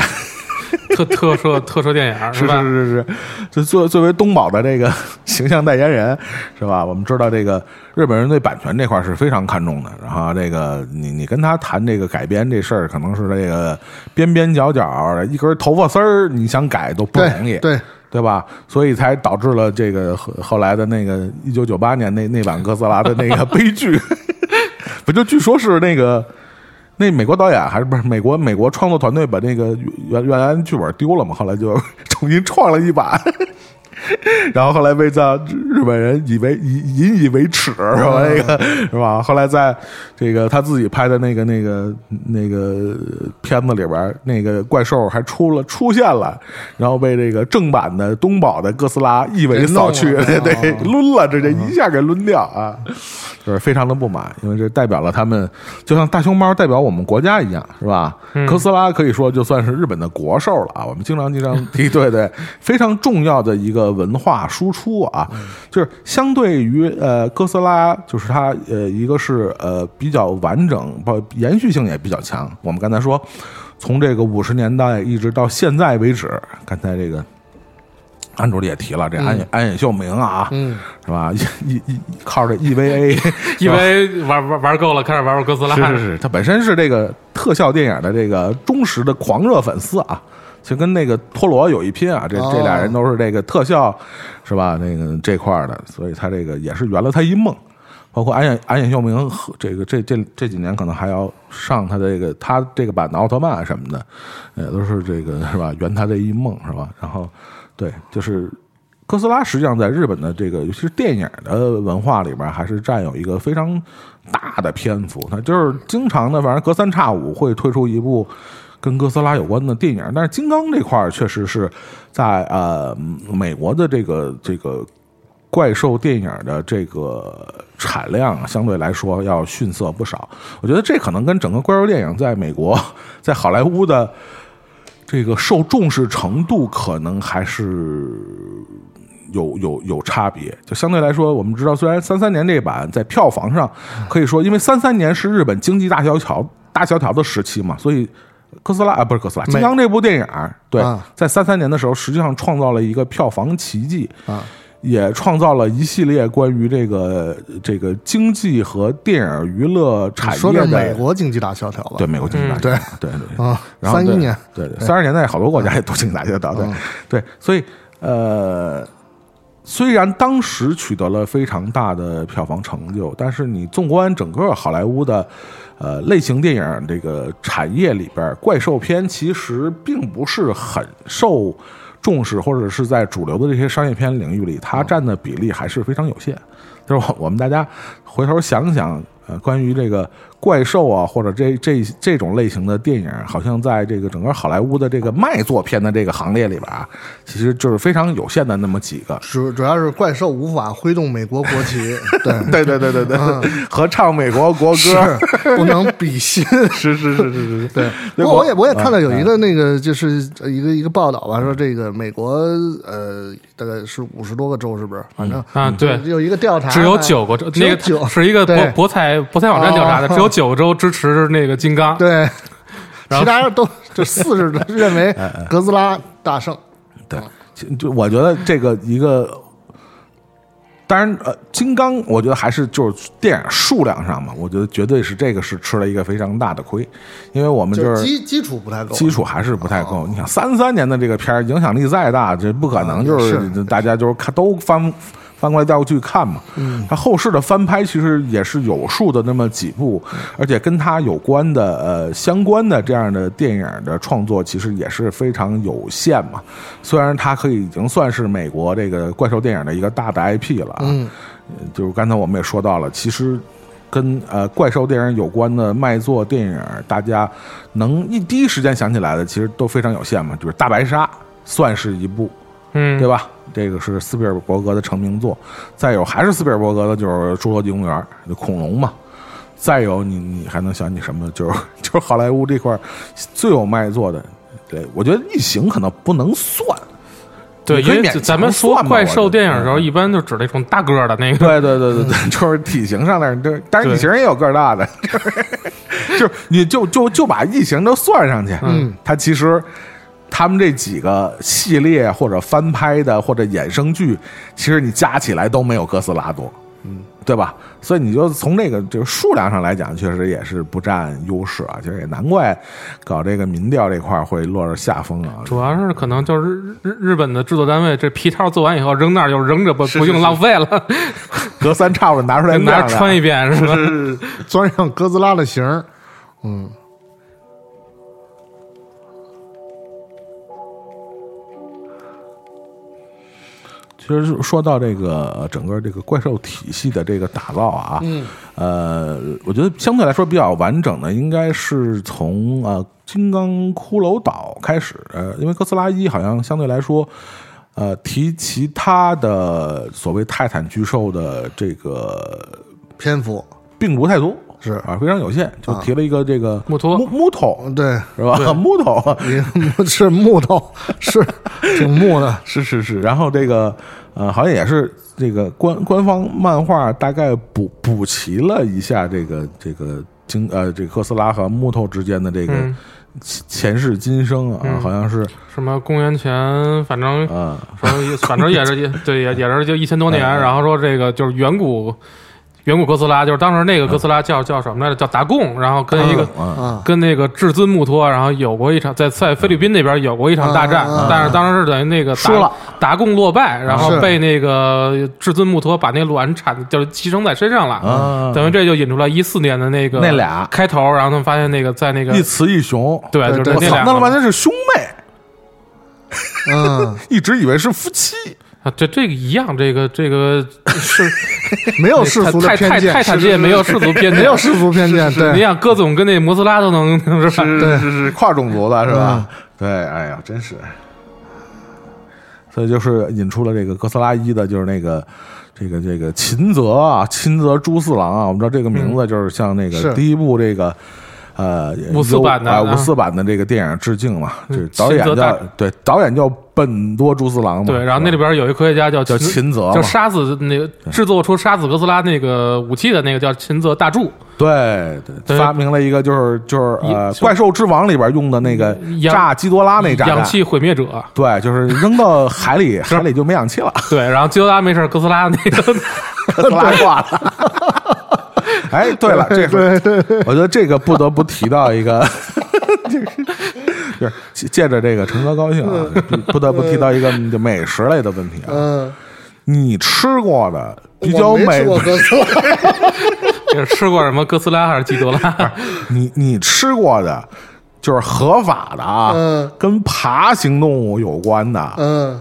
特特摄特摄电影 是吧？是是是，就作作为东宝的这个 形象代言人，是吧？我们知道这个日本人对版权这块是非常看重的，然后这个你你跟他谈这个改编这事儿，可能是这个边边角角一根头发丝儿，你想改都不容易，对对，对吧？所以才导致了这个后后来的那个一九九八年那那版哥斯拉的那个 悲剧，不就据说是那个那美国导演还是不是美国美国创作团队把那个原原来剧本丢了嘛，后来就 重新创了一版。然后后来被在日本人以为以引以为耻，是吧？那个 是吧？后来在这个他自己拍的那个那个那个片子里边，那个怪兽还出了出现了，然后被这个正版的东宝的哥斯拉一尾扫去，对，抡了，直接一下给抡掉啊！就是非常的不满，因为这代表了他们，就像大熊猫代表我们国家一样，是吧？哥斯拉可以说就算是日本的国兽了啊，我们经常经常 提，对对，非常重要的一个文化输出啊，就是相对于呃哥斯拉，就是它呃一个是呃比较完整，不延续性也比较强。我们刚才说，从这个五十年代一直到现在为止，刚才这个。安主任也提了，这安野安野秀明啊，嗯，是吧？一一一靠着 EVA，EVA 玩玩玩够了，开始玩玩哥斯拉。是是是，他本身是这个特效电影的这个忠实的狂热粉丝啊，就跟那个托罗有一拼啊。这这俩人都是这个特效，是吧？那个这块儿的，所以他这个也是圆了他一梦。包括安野安野秀明和这个这这这几年可能还要上他这个他这个版的奥特曼什么的，也都是这个是吧？圆他这一梦是吧？然后。对，就是哥斯拉，实际上在日本的这个，尤其是电影的文化里边，还是占有一个非常大的篇幅。它就是经常的，反正隔三差五会推出一部跟哥斯拉有关的电影。但是金刚这块确实是在呃美国的这个这个怪兽电影的这个产量相对来说要逊色不少。我觉得这可能跟整个怪兽电影在美国在好莱坞的。这个受重视程度可能还是有有有差别。就相对来说，我们知道，虽然三三年这版在票房上可以说，因为三三年是日本经济大萧条大萧条的时期嘛，所以哥斯拉啊不是哥斯拉，金刚这部电影对，在三三年的时候，实际上创造了一个票房奇迹啊。也创造了一系列关于这个这个经济和电影娱乐产业的美国经济大萧条吧？对，美国经济大萧条，对。对对啊，三一年，对对，三十年代好多国家也都经济大萧条，对对，所以呃，虽然当时取得了非常大的票房成就，但是你纵观整个好莱坞的呃类型电影这个产业里边，怪兽片其实并不是很受。重视或者是在主流的这些商业片领域里，它占的比例还是非常有限。就是我们大家回头想想，呃，关于这个。怪兽啊，或者这这这种类型的电影，好像在这个整个好莱坞的这个卖座片的这个行列里边啊，其实就是非常有限的那么几个。主主要是怪兽无法挥动美国国旗，对对对对对对，合唱美国国歌 不能比心，是是是是是，对。不过我也我也看到有一个那个就是一个一个报道吧，说这个美国呃大概是五十多个州，是不是？反正啊对，有一个调查，只有九个州，那个九是一个博博彩博彩网站调查的，只有。九州支持那个金刚，对，其他人都就四十认为 哥斯拉大胜，对，就我觉得这个一个，当然呃，金刚我觉得还是就是电影数量上嘛，我觉得绝对是这个是吃了一个非常大的亏，因为我们就是基基础不太够，基础还是不太够。你想三三年的这个片儿影响力再大，这不可能就是。大家就是看都翻。翻过来带过去看嘛，嗯，他后世的翻拍其实也是有数的那么几部，而且跟他有关的呃相关的这样的电影的创作其实也是非常有限嘛。虽然它可以已经算是美国这个怪兽电影的一个大的 IP 了，嗯，就是刚才我们也说到了，其实跟呃怪兽电影有关的卖座电影，大家能一第一时间想起来的其实都非常有限嘛，就是大白鲨算是一部。嗯，对吧？这个是斯皮尔伯格的成名作，再有还是斯皮尔伯格的，就是《侏罗纪公园》恐龙嘛。再有，你你还能想起什么？就是 就是好莱坞这块最有卖座的。对我觉得《异形》可能不能算。对，因为咱们说怪兽电影的时候，一般就指那种大个的那个。对 对对对对，就是体型上的。对，但是异形也有个大的。就是你就就就把异形都算上去，嗯，它其实。他们这几个系列或者翻拍的或者衍生剧，其实你加起来都没有哥斯拉多，嗯，对吧？所以你就从这个就是数量上来讲，确实也是不占优势啊。其实也难怪搞这个民调这块会落着下风啊。主要是可能就是日日本的制作单位这皮套做完以后扔那儿就扔着不不用浪费了，隔三差五拿出来 拿穿一遍是吧？钻上哥斯拉的型儿，嗯。实说到这个整个这个怪兽体系的这个打造啊，嗯，呃，我觉得相对来说比较完整的，应该是从呃金刚骷髅岛开始，呃，因为哥斯拉一好像相对来说，呃，提其他的所谓泰坦巨兽的这个篇幅并不太多，是啊，非常有限，就提了一个这个木头木木头嗯对，是吧？木头也 是木头，是挺木的，是是是，然后这个呃，好像也是这个官官方漫画大概补补齐了一下这个这个经呃这个哥斯拉和木头之间的这个嗯。前前世今生啊，嗯好像是什么公元前，反正啊反正也反正也是也对也也是就一千多年，然后说这个就是远古远古哥斯拉，就是当时那个哥斯拉叫叫什么来着？叫达贡，然后跟一个。跟那个至尊穆托，然后有过一场在在菲律宾那边有过一场大战，嗯。嗯嗯但是当时是等于那个达输了。达贡落败，然后被那个至尊穆托把那卵产就是寄生在身上了，啊，等于这就引出来一四年的那个那俩。开头，然后他们发现那个在那个一雌一雄，对，就是那两，我操那他妈个那是兄妹，嗯，一直以为是夫妻。啊，这这个一样，这个这个是 没有世俗的偏见，泰坦界没有世俗偏见，没有世俗偏见，对你对，想戈总跟那摩斯拉都能是吧？是是是跨种族的是吧？嗯对，哎呀，真是。所以就是引出了这个哥斯拉一的，就是那个这个这个秦泽啊，秦泽朱四郎啊，我们知道这个名字就是像那个第一部这个。呃，五四版的五四版的这个电影致敬嘛，嗯就是导演叫对，导演叫本多朱四郎嘛，对，然后那里边有一科学家叫叫秦秦泽嘛就杀死那个制作出杀死哥斯拉那个武器的那个叫秦泽大柱，对对，发明了一个就是就是呃，怪兽之王里边用的那个炸基多拉那炸氧，气毁灭者。对，就是扔到海里，海里就没氧气了。对，然后基多拉没事，哥斯拉那个 哥斯拉挂了。哎，对了，这个我觉得这个不得不提到一个，就是就是借着这个陈哥高兴啊，不得不提到一个美食类的问题啊。嗯，你吃过的比较美我没吃，过哥斯拉，也是吃过什么哥斯拉还是基多拉？你你吃过的，就是合法的啊，嗯跟爬行动物有关的，嗯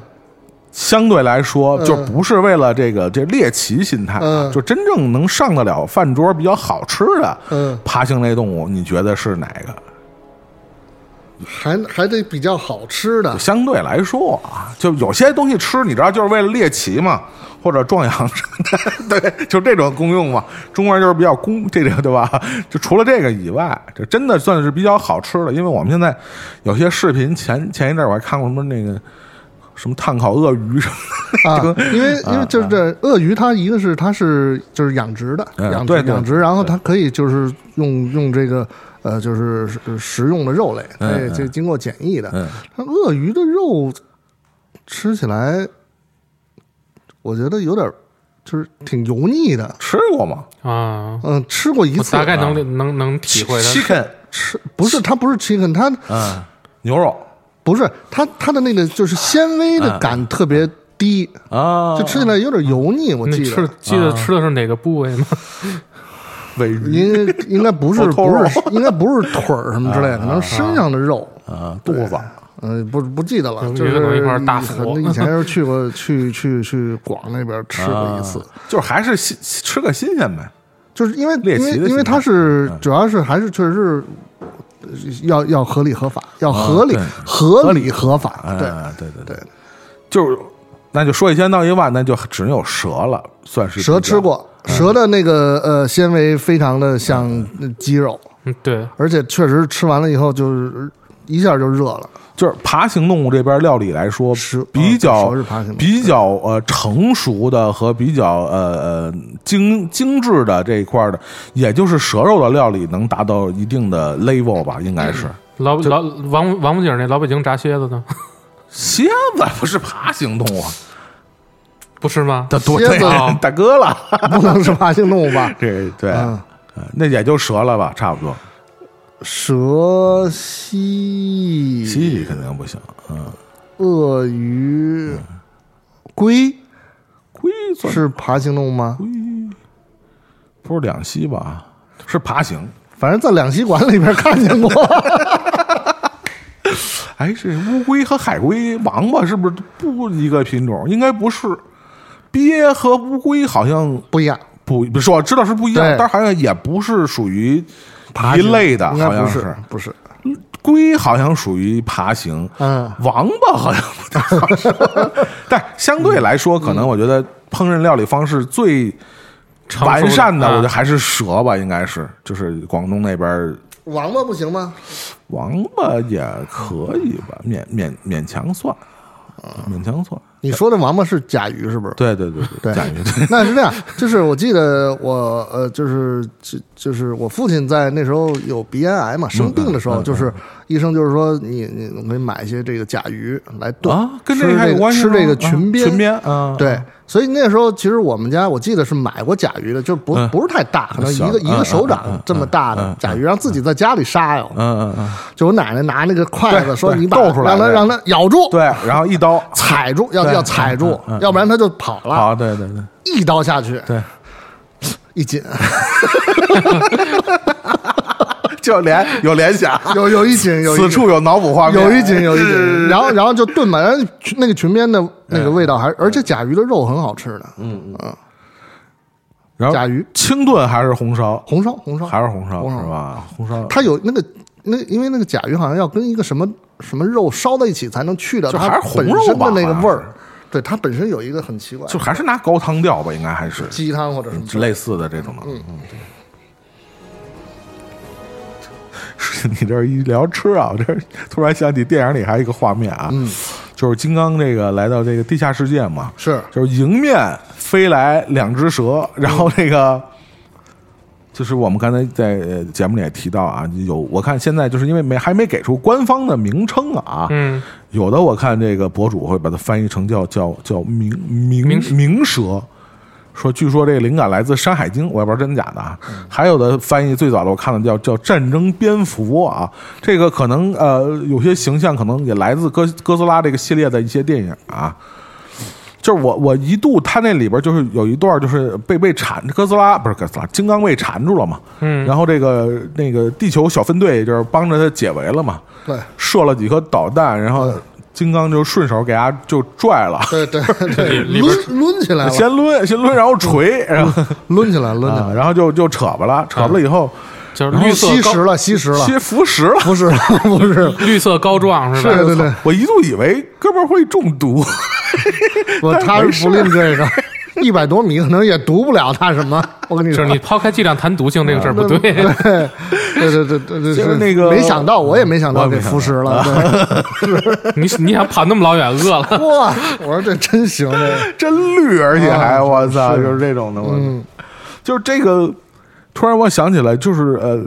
相对来说，就不是为了这个这猎奇心态就真正能上得了饭桌比较好吃的嗯，爬行类动物，你觉得是哪个？还还得比较好吃的，相对来说啊，就有些东西吃，你知道，就是为了猎奇嘛，或者壮阳 对，就这种功用嘛。中国人就是比较公这个，对吧？就除了这个以外，这真的算是比较好吃的。因为我们现在有些视频，前前一阵儿我还看过什么那个什么炭烤鳄鱼什么的，啊，因为因为就是这鳄鱼，它一个是它是就是养殖的，嗯养殖养殖，然后它可以就是用用这个呃就是食食用的肉类，嗯对，这经过检疫的。嗯，它鳄鱼的肉吃起来，我觉得有点就是挺油腻的。吃过吗？啊，嗯，吃过一次，大概能能能体会它。？Chicken，吃不是它不是 chicken，它嗯，牛肉不是它它的那个就是纤维的感特别低，啊，就吃起来有点油腻。我记得吃得记得吃的是哪个部位吗？尾鱼应该应该不是 不是应该不是腿儿什么之类的，可能身上的肉。啊，肚子。嗯，不不记得了，就是有一块大腹很以前是去过去去去广那边吃过一次啊，就是还是新吃个新鲜呗。就是因为因为因为它是嗯主要是还是确实是呃要要合理合法，要合理对合理合法，对啊，对对对，就是那就说一千道一万，那就只能有蛇了，算是蛇吃，过，蛇的那个呃纤维非常的像呃鸡肉，嗯，对，而且确实吃完了以后就是一下就热了，就是爬行动物这边料理来说蛇，比较蛇是爬行比较呃成熟的和比较呃呃精精致的这一块的，也就是蛇肉的料理能达到一定的 level 吧，应该是。老老王王府井那老北京炸蝎子呢？蝎子不是爬行动物，不是吗？蝎子对大哥了，不能是爬行动物吧？这 对，那也就蛇了吧，差不多。蛇、蜥蜥蜴肯定不行，嗯，鳄鱼、龟龟算是爬行动物吗？龟不是两栖吧？是爬行。反正在两栖馆里边看见过。哎，这乌龟和海龟、王八是不是不一个品种？应该不是。鳖和乌龟好像不一样，不不是，我知道是不一样，但是好像也不是属于爬行。一类的，好像是，不是。龟好像属于爬行，嗯，王八好像不太好说，但相对来说，可能我觉得烹饪料理方式最完善的，啊我觉得还是蛇吧，应该是，就是广东那边王八不行吗？王八也可以吧，勉勉勉强算，勉强算。你说的王八是甲鱼是不是？对对对对甲鱼对那是这样，就是我记得我呃，就是就就是我父亲在那时候有鼻咽癌嘛，生病的时候，就是医生就是说你你我给你买一些这个甲鱼来炖啊，跟吃这个还有关系吗吃这个裙边啊裙边啊，对，所以那时候其实我们家我记得是买过甲鱼的，就不、嗯。不是太大，可能一小个一个手掌这么大的甲鱼，让自己在家里杀哟。嗯嗯嗯，就我奶奶拿那个筷子说你把逗出来让它让它咬住，对，然后一刀。踩住，要要踩住要不然它就跑了。好，对对对。一刀下去，对，一紧，就联 有联想，有有一紧，有一紧此处有脑补画面，有一紧有一紧，然后然后就炖吧，然后那个裙边的那个味道还，而且甲鱼的肉很好吃的，嗯嗯，然后甲鱼清炖还是红烧，红烧红烧还是红烧红烧是吧？红烧它有那个那因为那个甲鱼好像要跟一个什么什么肉烧在一起才能去掉它就还是红本肉吧身的那个味儿，对它本身有一个很奇怪，就还是拿高汤调吧，应该还是鸡汤或者什么类似的这种的。嗯嗯。你这一聊吃啊，我这突然想起电影里还有一个画面啊，嗯。就是金刚这个来到这个地下世界嘛，是。就是迎面飞来两只蛇，然后那个。就是我们刚才在呃节目里也提到啊，有我看现在就是因为没还没给出官方的名称啊，嗯，有的我看这个博主会把它翻译成叫叫叫冥冥冥冥蛇，说据说这个灵感来自《山海经》，我也不知道真假的啊。还有的翻译最早的我看的叫叫战争蝙蝠啊，这个可能呃有些形象可能也来自哥哥斯拉这个系列的一些电影啊。就是我，我一度他那里边就是有一段，就是被被缠哥斯拉不是哥斯拉，金刚被缠住了嘛，嗯。然后这个那个地球小分队就是帮着他解围了嘛，对。射了几颗导弹，然后金刚就顺手给他就拽了，对对对，抡抡起来了，先抡先抡，然后锤，然后抡起来抡起啊，来，然后就就扯吧了，扯吧了以后就是绿色吸食了吸食了，吸服食了。不是不是，绿色膏状是吧？对对对，我一度以为哥们儿会中毒，我他是不吝这个，一百多米可能也毒不了他什么，我跟你说就是。你抛开剂量谈毒性这个事儿不对，对对对对对对，就是那个没想到，我也没想到给腐蚀了。对 你你想跑那么老远饿了，哇，我说这真行，这真绿，而且还啊我操，就是这种的，我嗯就是这个。突然我想起来，就是呃，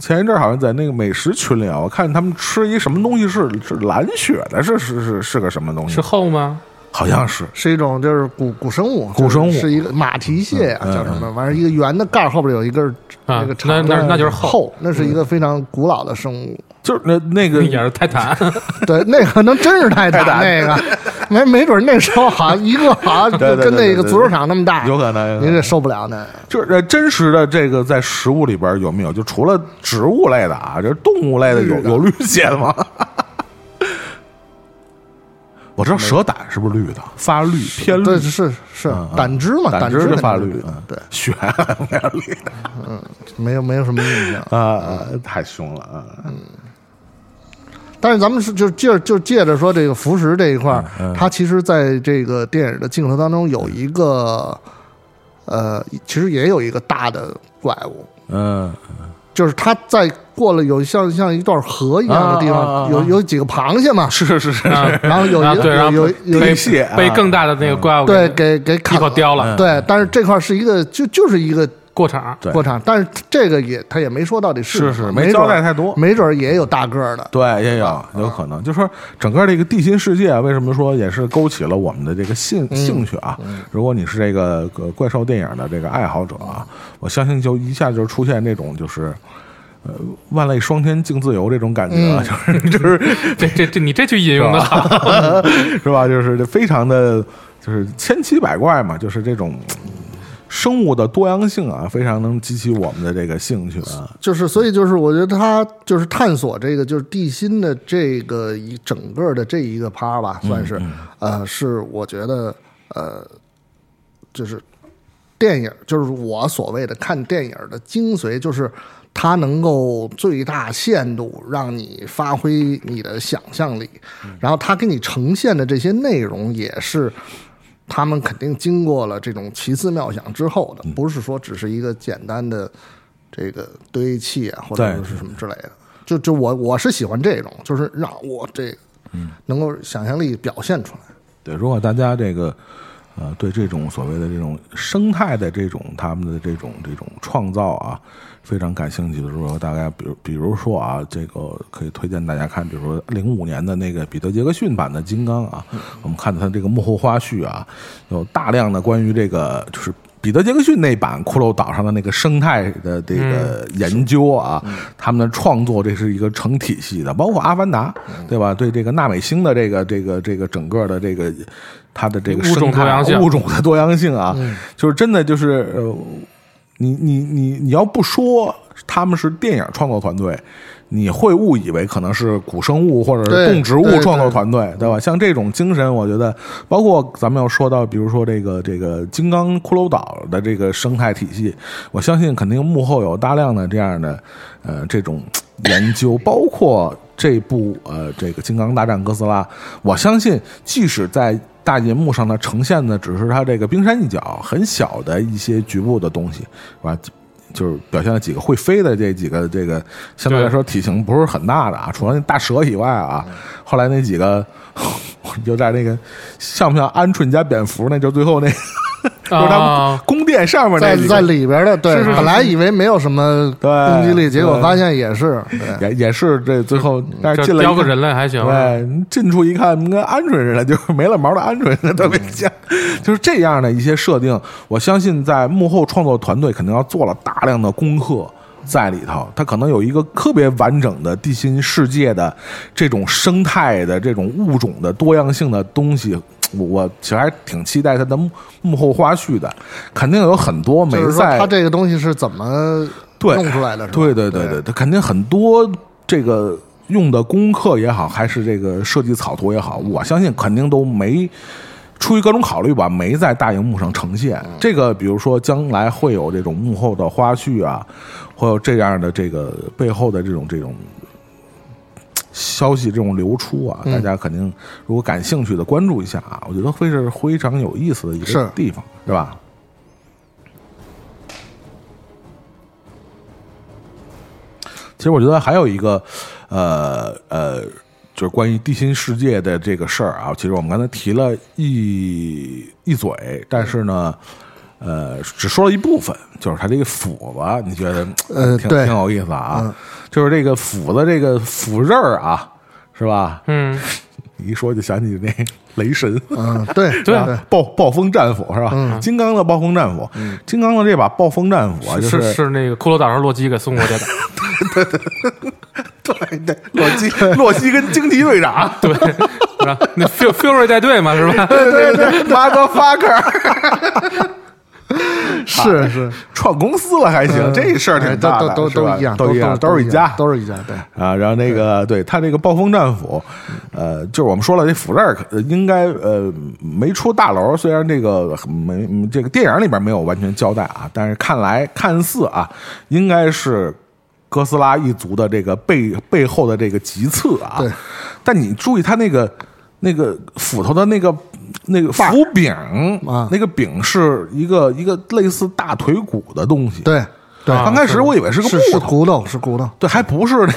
前一阵儿好像在那个美食群里啊，我看他们吃一什么东西是是蓝血的，是是是是个什么东西是？厚吗？好像是是一种就是古古生物，古生物是是一个马蹄蟹呀，嗯叫什么？完了一个圆的盖儿后边有一根那个长那那那就是后后，那是一个非常古老的生物。就是那那个也是泰坦，对，那可能真是泰坦，那个没没准那时候好像一个好像跟那个足球场那么大，有可能您这受不了那。就是呃真实的这个在食物里边有没有？就除了植物类的啊，就是动物类的有有绿蟹的吗？我知道蛇胆是不是绿的？发绿偏绿，对，是是嗯嗯。胆汁嘛，胆汁就发绿，对，血没有绿的。没有没有什么印象。啊啊，太凶了啊！嗯。但是咱们是就借就借着说这个服食这一块它其实在这个电影的镜头当中有一个，呃，其实也有一个大的怪物，嗯，就是它在过了有像像一段河一样的地方，啊有有几个螃蟹嘛，是是是。是 然后有一个有有蟹啊。被更大的那个怪物对给给给一口叼了。嗯。对，但是这块是一个就就是一个过场，对。过场，但是这个也他也没说到底是是。是没交代太多。没准也有大个儿的，对，也有有可能，就说整个这个地心世界，为什么说也是勾起了我们的这个兴兴趣啊？如果你是这个个怪兽电影的这个爱好者啊，我相信就一下就出现那种就是。呃，万类霜天竞自由这种感觉啊，就是就是 这这这你这句引用的好，是吧？就是非常的，就是千奇百怪嘛，就是这种嗯生物的多样性啊，非常能激起我们的这个兴趣啊。就是所以就是我觉得他就是探索这个就是地心的这个一整个的这一个趴吧，算是、呃是我觉得呃就是电影就是我所谓的看电影的精髓，就是它能够最大限度让你发挥你的想象力，然后它给你呈现的这些内容也是。他们肯定经过了这种奇思妙想之后嗯的，不是说只是一个简单的这个堆砌啊，或者是什么之类的。就就我我是喜欢这种，就是让我这个嗯能够想象力表现出来。对，如果大家这个呃对这种所谓的这种生态的这种他们的这种这种创造啊非常感兴趣的时候，大概比如比如说啊，这个可以推荐大家看，比如说零五年的那个彼得杰克逊版的金刚啊，我们看到它这个幕后花絮啊，有大量的关于这个就是。彼得·杰克逊那版骷髅岛上的那个生态的这个研究啊，他们的创作这是一个成体系的，包括《阿凡达》，对吧？对这个纳美星的这个这个这个整个的这个它的这个物种生态多样性物种的多样性啊，就是真的就是呃，你你你你要不说他们是电影创作团队，你会误以为可能是古生物或者是动植物创作对团队，对吧？像这种精神，我觉得，包括咱们要说到，比如说这个这个金刚骷髅岛的这个生态体系，我相信肯定幕后有大量的这样的呃这种研究，包括这部呃这个《金刚大战哥斯拉》，我相信即使在大银幕上呢呈现的只是它这个冰山一角，很小的一些局部的东西，是吧？就是表现了几个会飞的这几个这个相对来说体型不是很大的啊，除了那大蛇以外啊，后来那几个 就在那个像不像鹌鹑加蝙蝠？那就最后那 就是他们啊，宫殿上面在在里边的，对，是是是本来以为没有什么对攻击力，结果发现也是，对，也也是这最后，但是进来一个人类还行，对，近处一看跟鹌鹑似的，就是没了毛的鹌鹑，特别像，就是这样的一些设定。我相信在幕后创作团队肯定要做了大量的功课在里头，它可能有一个特别完整的地心世界的这种生态的这种物种的多样性的东西。我我其实还挺期待它的幕幕后花絮的，肯定有很多没就是说在他这个东西是怎么对弄出来的？对对对对，他肯定很多这个用的功课也好，还是这个设计草图也好，我相信肯定都没出于各种考虑吧，没在大荧幕上呈现。这个比如说将来会有这种幕后的花絮啊，会有这样的这个背后的这种这种。消息这种流出啊，大家肯定如果感兴趣的关注一下啊，我觉得会是非常有意思的一个地方，是吧？其实我觉得还有一个，呃呃，就是关于地心世界的这个事儿啊。其实我们刚才提了一一嘴，但是呢，呃，只说了一部分，就是他这个斧子，你觉得挺呃挺挺有意思啊？就是这个斧子这个斧刃儿啊，是吧？嗯，一说就想起那雷神，嗯，对 对对，暴暴风战斧是吧？金刚的暴风战斧，金刚的这把暴风战斧啊，就是是是那个骷髅岛上洛基给送过去的，对 对，洛基洛基跟惊奇队长，对，是吧？那 Fury Fury 带队嘛，是吧？对对对，motherfucker，是是，创公司了还行，嗯这事儿挺大的，都都一样，都一样，都是一家，都是一家，对，啊，然后那个对。他这个暴风战斧，呃，就是我们说了，这斧刃儿可应该呃没出大楼，虽然这个没嗯这个电影里边没有完全交代啊，但是看来看似啊，应该是哥斯拉一族的这个背背后的这个脊刺啊。对，但你注意他那个那个斧头的那个。那个斧柄啊那个柄是一个一个类似大腿骨的东西。对对，啊刚开始我以为是个是是木头，骨头，是骨头，对，还不是那个，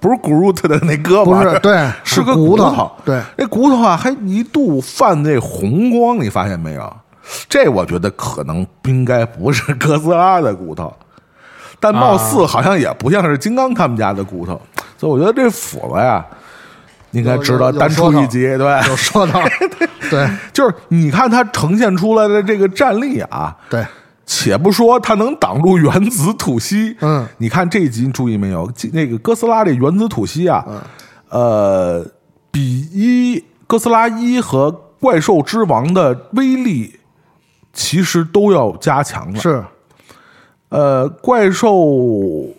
不是 Groot 的那胳膊，不是对 是个骨头头。对，那骨头啊，还一度泛那红光，你发现没有？这我觉得可能应该不是哥斯拉的骨头，但貌似好像也不像是金刚他们家的骨头，所以我觉得这斧子呀，应该值得单出一集，对。有说到，对就是你看它呈现出来的这个战力啊，对，且不说它能挡住原子吐息，嗯，你看这一集你注意没有？那个哥斯拉这原子吐息啊，嗯。呃，比一哥斯拉一和怪兽之王的威力其实都要加强了。是。呃，怪兽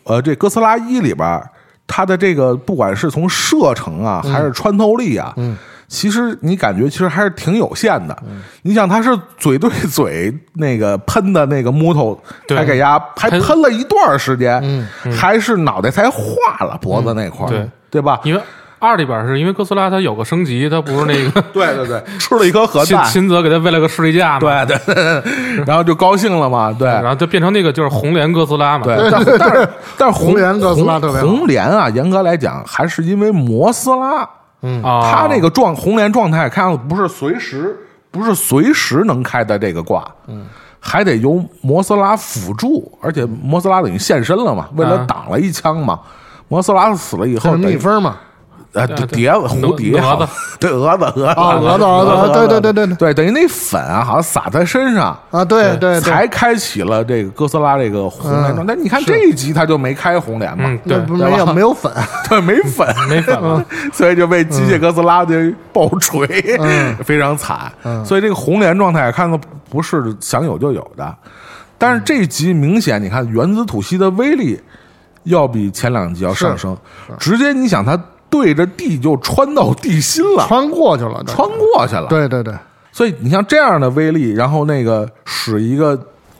呃，这哥斯拉一里边儿，它的这个不管是从射程啊，还是穿透力啊，嗯，其实你感觉其实还是挺有限的。你想，他是嘴对嘴那个喷的那个木头，对。还给压，还喷喷了一段时间，还是脑袋才化了脖子那块儿，对。对吧？因为二里边是因为哥斯拉它有个升级，它不是那个对 对对，吃了一颗核秦弹，秦泽给他喂了个士力架嘛，对对对，然后就高兴了嘛，对。然后就变成那个就是红莲哥斯拉嘛，对，但但是但是红红莲哥斯拉特别红莲啊，严格来讲还是因为摩斯拉，啊，它那个状红莲状态，看不是随时不是随时能开的这个挂，嗯，还得由摩斯拉辅助，而且摩斯拉等于现身了嘛，为了啊挡了一枪嘛。摩斯拉死了以后，这是蜜蜂嘛？呃，蝶子、蝴蝶，蛾子，对，蛾子，蛾子，啊，蛾子，蛾子，对对对对对，对，等于那粉啊，好像撒在身上，啊，对对对，才开启了这个哥斯拉这个红莲状态。但你看这一集他就没开红莲嘛，嗯，对没有 没有粉，对，没粉，没粉，所以就被机械哥斯拉就爆锤，嗯。非常惨。嗯。所以这个红莲状态看的不是想有就有的，但是这一集明显你看原子吐息的威力要比前两集要上升，直接你想它对着地就穿到地心了，穿过去了，穿过去了。对对对，所以你像这样的威力，然后那个使一个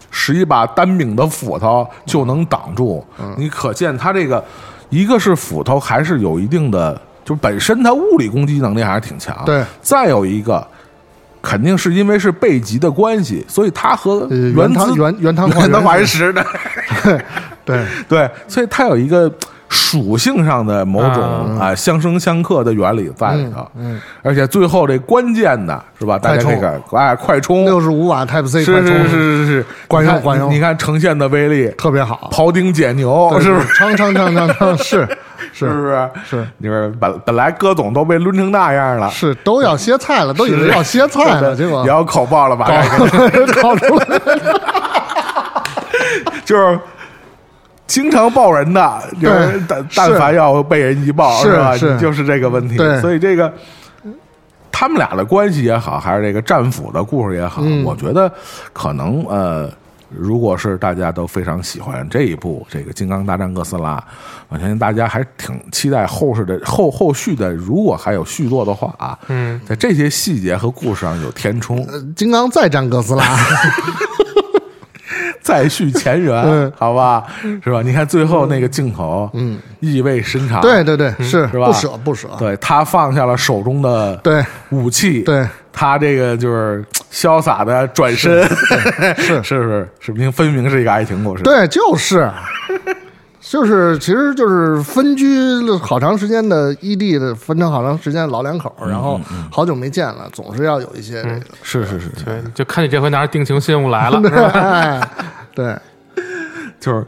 使一把单柄的斧头就能挡住，嗯你可见它这个一个是斧头还是有一定的，就本身它物理攻击能力还是挺强。对，再有一个。肯定是因为是背脊的关系，所以它和呃原子原汤原 原汤化原汤化石的，对，对，所以它有一个属性上的某种啊相生相克的原理在里头。嗯，而且最后这关键的是吧？大家快这个哎，快充六十五瓦 Type C 快充是是是是是，你看管用管用你看呈现的威力，特别好，庖丁解牛，对是不是？？唱唱唱唱唱，是 是不是是？你说本本来哥总都被抡成那样了，是，都要歇菜了，都以为要歇菜了，结果也要口爆了吧？搞 搞出来，就是经常爆人的，就是但但凡要被人一爆，吧？是是你就是这个问题。对所以这个他们俩的关系也好，还是这个战斧的故事也好，嗯我觉得可能呃。如果是大家都非常喜欢这一部这个《金刚大战哥斯拉》，我相信大家还挺期待后世的后后续的，如果还有续作的话啊，嗯，在这些细节和故事上有填充，金刚再战哥斯拉，再续前缘，嗯。好吧，是吧？你看最后那个镜头，嗯，意味深长，对对对，是是吧？不舍不舍，对他放下了手中的对。武器，对，他这个就是潇洒的转身，是是。不是？是不是分明是一个爱情故事？对，就是。就是，其实就是分居了好长时间的异地的，分成好长时间的老两口，然后好久没见了，总是要有一些这个，是是是，对，就看你这回拿着定情信物来了，对。就是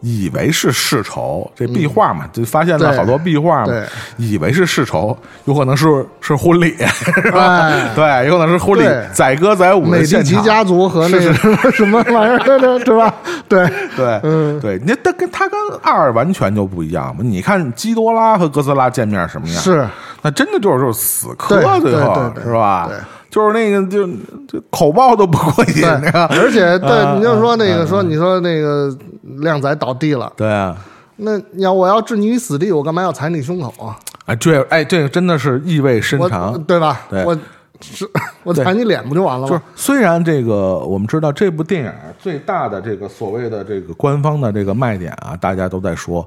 以为是世仇，这壁画嘛，就发现了好多壁画嘛，以为是世仇，有可能是是婚礼，是吧？哎对，有可能是婚礼载歌载舞美第奇的现场。家族和那个什么什么玩意儿，对对对吧？对，对，嗯对，你他跟他跟二完全就不一样嘛。你看基多拉和哥斯拉见面什么样？是，那真的就是就是死磕，对最后是吧？对就是那个就就口爆都不过瘾，而且对，啊你就说那个说，你说那个靓仔倒地了，对啊，那要我要置你于死地，我干嘛要踩你胸口啊？哎，这哎这个真的是意味深长。对吧？对我是 我踩你脸不就完了就是吗？虽然这个我们知道这部电影最大的这个所谓的这个官方的这个卖点啊，大家都在说，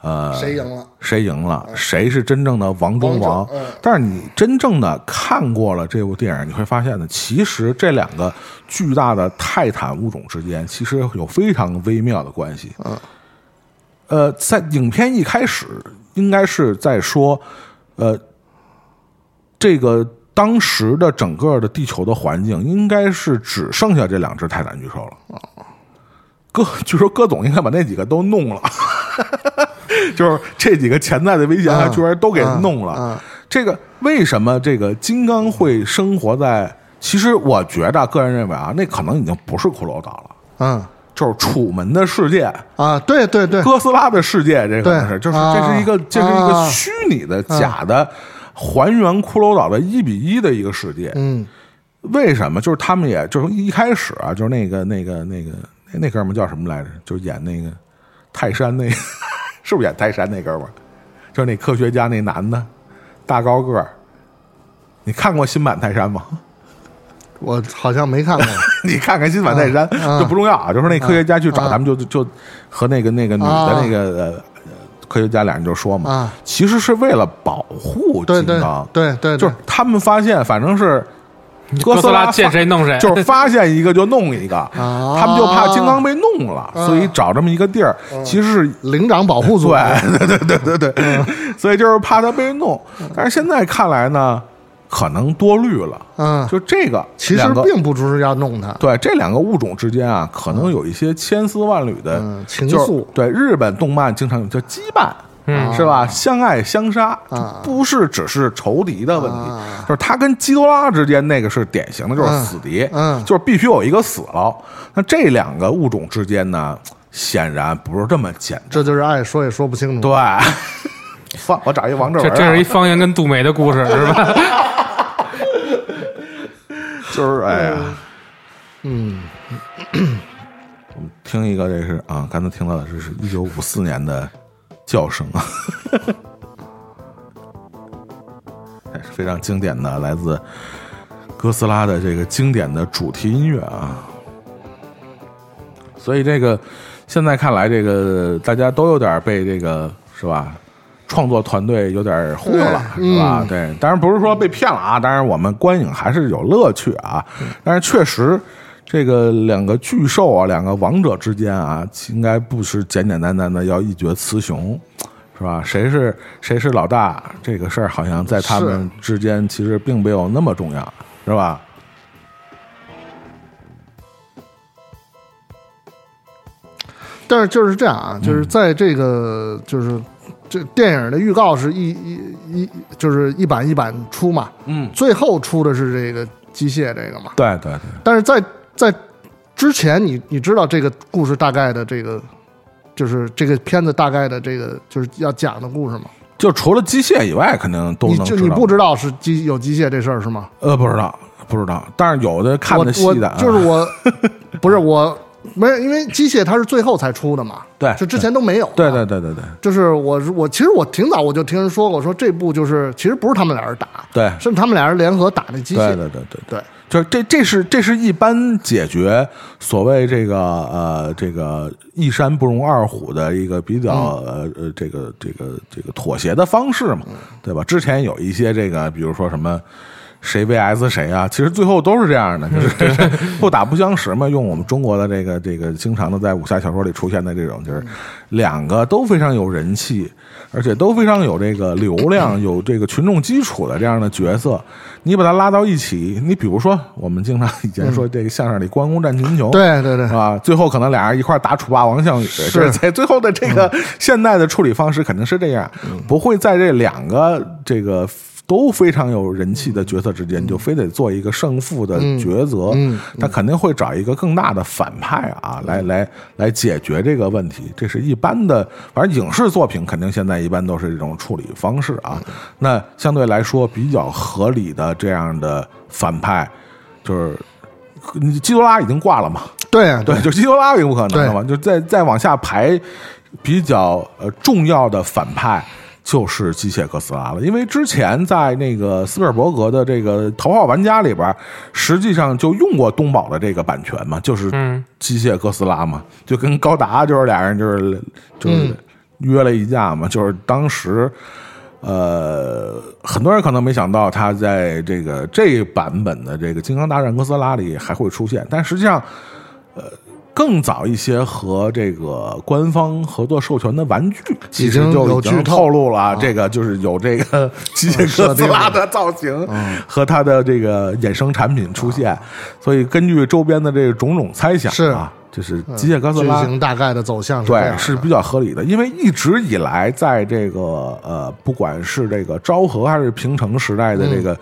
呃，谁赢了？谁赢了，谁是真正的王中王？但是你真正的看过了这部电影，你会发现呢，其实这两个巨大的泰坦物种之间其实有非常微妙的关系。嗯，呃，在影片一开始应该是在说，呃，这个当时的整个的地球的环境应该是只剩下这两只泰坦巨兽了。哥 据说哥总应该把那几个都弄了，就是这几个潜在的危险，居然都给弄了。这个为什么这个金刚会生活在？其实我觉得，个人认为啊，那可能已经不是骷髅岛了，嗯就是楚门的世界、啊，对对对，哥斯拉的世界，这可能是，就是啊这是一个这是一个啊虚拟的、假的，还原骷髅岛的一比一的一个世界。嗯为什么？就是他们也就是一开始啊，就是那个那个那个那那哥们儿叫什么来着？就是演那个泰山那个，是不是演泰山那哥们儿？就是那科学家那男的，大高个儿。你看过新版泰山吗？我好像没看过 你看看新版泰山啊就不重要啊，就是那科学家去找咱们，就就和那个那个女的啊那个呃科学家俩人就说嘛，啊其实是为了保护对对金刚，对对，就是他们发现，反正是哥斯拉见谁弄谁，就是发现一个就弄一个，他们就怕金刚被弄了，啊所以找这么一个地儿，其实是灵长保护组，对对对对对对，所以就是怕他被弄。但是现在看来呢，可能多虑了，嗯，就这个其实并不只是要弄他，对这两个物种之间啊，可能有一些千丝万缕的嗯情愫对日本动漫经常有叫羁绊。嗯是吧？相爱相杀，啊不是只是仇敌的问题，啊就是他跟基多拉之间那个是典型的，就是死敌，嗯就是必须有一个死了。那这两个物种之间呢，显然不是这么简单。这就是爱说也说不清楚。对，放我找一王志文啊，这这是一方言跟杜梅的故事 是吧？就是哎呀，嗯，我们听一个，这是啊，刚才听到的这是一九五四年的叫声啊，哎是非常经典的，来自哥斯拉的这个经典的主题音乐啊。所以这个现在看来，这个大家都有点被这个是吧？创作团队有点忽悠了，嗯是吧？对，当然不是说被骗了啊，当然我们观影还是有乐趣啊。但是确实，这个两个巨兽啊，两个王者之间啊，应该不是简简单单的要一决雌雄，是吧？谁是谁是老大，这个事儿好像在他们之间其实并没有那么重要，是吧？但是就是这样嗯啊，就是在这个就是这电影的预告是一一一就是一版一版出嘛，嗯，最后出的是这个机械这个嘛，对对对，但是在在之前你你知道这个故事大概的这个就是这个片子大概的这个就是要讲的故事吗？就除了机械以外，肯定都你能。就你不知道是机有机械这事儿是吗？呃，不知道，不知道。但是有的看我的细的就是我，不是我，没有，因为机械它是最后才出的嘛，对就之前都没有。对对对对对就是我我其实我挺早我就听人说过，说这部就是其实不是他们俩人打，对是他们俩人联合打那机械。对对对对，对就是这这是这是一般解决所谓这个呃这个一山不容二虎的一个比较呃呃这个这个这个妥协的方式嘛，对吧？之前有一些这个，比如说什么。谁 VS 谁啊？其实最后都是这样的，就是 不打不相识嘛。用我们中国的这个这个经常的在武侠小说里出现的这种，就是两个都非常有人气，而且都非常有这个流量、有这个群众基础的这样的角色，你把他拉到一起，你比如说我们经常以前说这个相声里关公战秦琼，对对对啊？最后可能俩人一块打楚霸王项羽，是在最后的这个现代的处理方式肯定是这样，不会在这两个这个。都非常有人气的角色之间，就非得做一个胜负的抉择，嗯他肯定会找一个更大的反派啊，来来来解决这个问题。这是一般的，反正影视作品肯定现在一般都是这种处理方式啊。那相对来说比较合理的这样的反派，就是你基多拉已经挂了嘛？对啊 对，就基多拉也不可能了嘛，就再再往下排比较呃重要的反派。就是机械哥斯拉了，因为之前在那个斯皮尔伯格的这个《头号玩家》里边，实际上就用过东宝的这个版权嘛，就是嗯机械哥斯拉嘛，就跟高达就是俩人就是就是约了一架嘛，就是当时。呃，很多人可能没想到他在这个这版本的这个《金刚大战哥斯拉》里还会出现，但实际上，呃，更早一些和这个官方合作授权的玩具，其实就已经透。露了，这个就是有这个 机械哥斯拉的造型和它的这个衍生产品出现，所以根据周边的这个种种猜想是。啊，就是机械哥斯拉剧情大概的走向对是比较合理的，因为一直以来在这个呃，不管是这个昭和还是平成时代的这个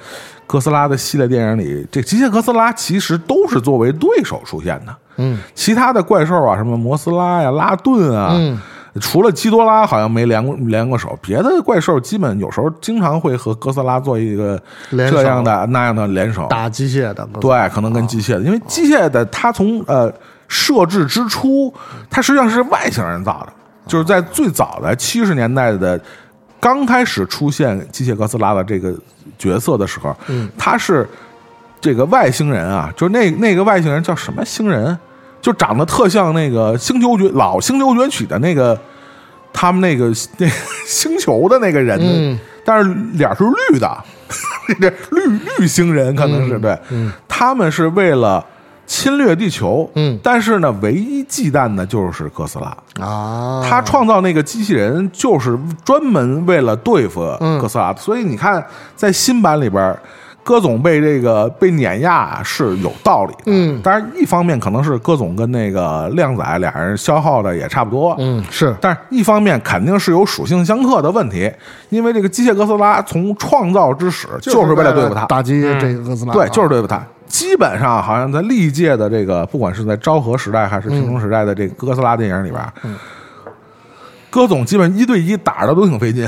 哥斯拉的系列电影里，这机械哥斯拉其实都是作为对手出现的。嗯，其他的怪兽啊，什么摩斯拉呀、拉顿啊，嗯。除了基多拉好像没连过连过手，别的怪兽基本有时候经常会和哥斯拉做一个这样的那样的联手。打机械的，对，可能跟机械的，因为机械的它从呃设置之初，它实际上是外星人造的，就是在最早的七十年代的刚开始出现机械哥斯拉的这个角色的时候，嗯，他是这个外星人啊，就是那那个外星人叫什么星人，就长得特像那个星球崛老星球崛起的那个。他们那个那星球的那个人，嗯。但是脸是绿的，这 绿绿星人可能是、对，他们是为了侵略地球，嗯。但是呢，唯一忌惮的就是哥斯拉。啊，他创造那个机器人就是专门为了对付嗯。哥斯拉的，所以你看，在新版里边，戈总被这个被碾压是有道理的。嗯。当然，一方面可能是戈总跟那个靓仔俩人消耗的也差不多，嗯是。但是一方面肯定是有属性相克的问题，因为这个机械哥斯拉从创造之始就是为了对付他，打击这个哥斯拉，对，就是对付他。基本上好像在历届的这个，不管是在昭和时代还是平成时代的这个哥斯拉电影里边，戈总基本一对一打的都挺费劲，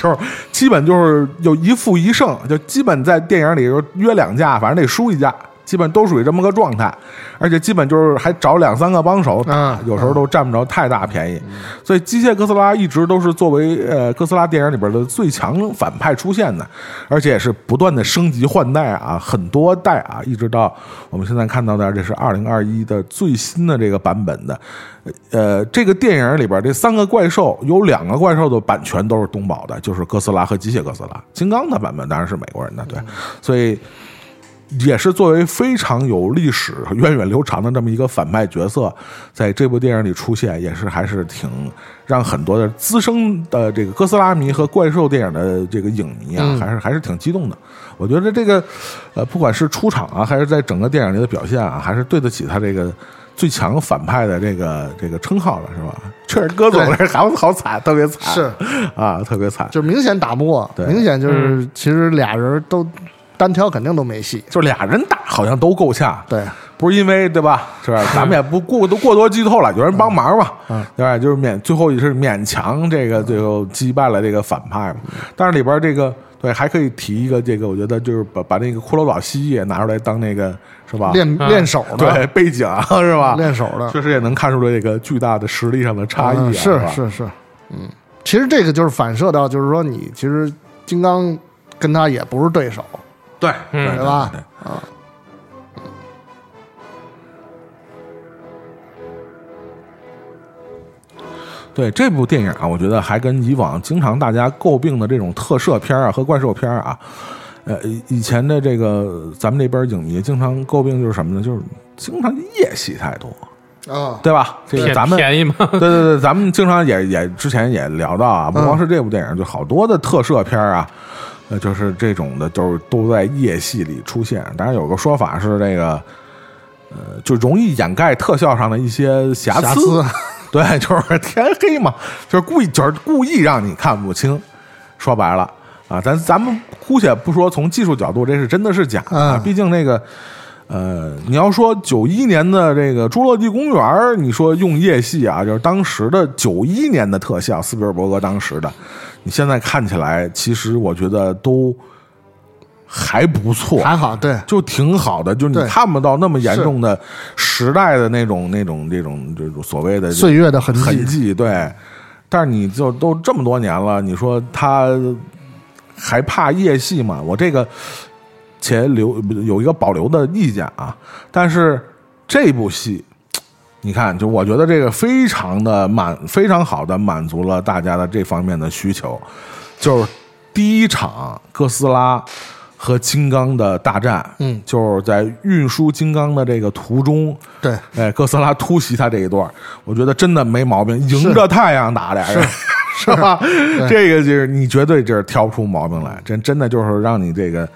就是基本就是有一负一胜，就基本在电影里就约两架，反正得输一架。基本都属于这么个状态，而且基本就是还找两三个帮手打，嗯有时候都占不着太大便宜。所以机械哥斯拉一直都是作为呃哥斯拉电影里边的最强反派出现的，而且也是不断的升级换代啊，很多代啊，一直到我们现在看到的这是二零二一的最新的这个版本的。呃，这个电影里边这三个怪兽有两个怪兽的版权都是东宝的，就是哥斯拉和机械哥斯拉。金刚的版本当然是美国人的，对，所以。也是作为非常有历史、源远流长的这么一个反派角色，在这部电影里出现，也是还是挺让很多的资深的这个哥斯拉迷和怪兽电影的这个影迷啊，还是还是挺激动的。我觉得这个呃，不管是出场啊，还是在整个电影里的表现啊，还是对得起他这个最强反派的这个这个称号了，是吧？确实，哥总这好好惨，特别惨，是。啊，特别惨。就明显打不过，对。明显就是其实俩人都单挑肯定都没戏，就俩人打好像都够呛，对，不是因为对吧？是吧？咱们也不过都过多剧透了，有人帮忙嘛，嗯对吧？就是勉最后也是勉强这个最后击败了这个反派嘛。但是里边这个对还可以提一个这个，我觉得就是把把那个骷髅岛蜥蜴也拿出来当那个是吧？练练手的，对背景是吧？练手的，确实也能看出来这个巨大的实力上的差异啊，嗯是吧是是，嗯，其实这个就是反射到，就是说你其实金刚跟他也不是对手，对嗯对吧？对啊，对这部电影啊，我觉得还跟以往经常大家诟病的这种特摄片啊和怪兽片啊，呃，以以前的这个咱们这边影迷经常诟病就是什么呢？就是经常夜戏太多，啊，对吧？这个咱们便宜吗？对对对，咱们经常也也之前也聊到啊，不光是这部电影，就好多的特摄片啊，呃，就是这种的，就是都在夜戏里出现。当然有个说法是这个，呃，就容易掩盖特效上的一些瑕瑕疵。疵，对，就是天黑嘛，就是故意就是故意让你看不清。说白了啊，咱咱们姑且不说从技术角度这是真的是假的啊，嗯毕竟那个。呃，你要说九一年的这个《侏罗纪公园》，你说用夜戏啊，就是当时的九一年的特效，斯皮尔伯格当时的，你现在看起来，其实我觉得都还不错，还好，对，就挺好的，就你看不到那么严重的时代的那种、那种、这种、这种所谓的岁月的痕迹，痕迹，对。但是你就都这么多年了，你说他还怕夜戏吗？我这个且留有一个保留的意见啊。但是这部戏，你看，就我觉得这个非常的满，非常好的满足了大家的这方面的需求，就是第一场哥斯拉。和金刚的大战，嗯，就是在运输金刚的这个途中，对，哎，哥斯拉突袭他这一段，我觉得真的没毛病，迎着太阳打俩人，是吧？这个就是你绝对就是挑不出毛病来，真真的就是让你这个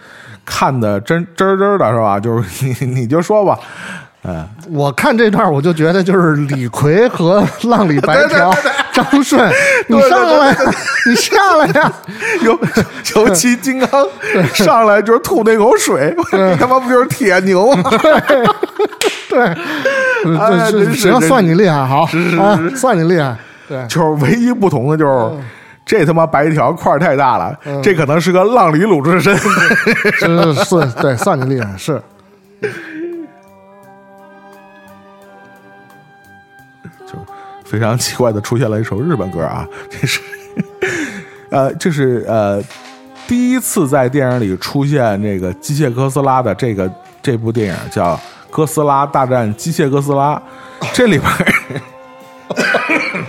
看的真真真的，是吧？就是你你就说吧，嗯，我看这段我就觉得就是李逵和浪里白条 张顺，你上来，你下来呀！尤尤其金刚上来就是吐那口水，你他妈不就是铁牛吗？对，哎真是这这行，真算你厉害，好。是是啊是，算你厉害，对，就是唯一不同的就是。这他妈白条块儿太大了，这可能是个浪里鲁智深。是是，对，算你厉害，是非常奇怪的出现了一首日本歌啊，这是，呃，这是呃第一次在电影里出现这个机械哥斯拉的这个这部电影叫《哥斯拉大战机械哥斯拉》，这里边儿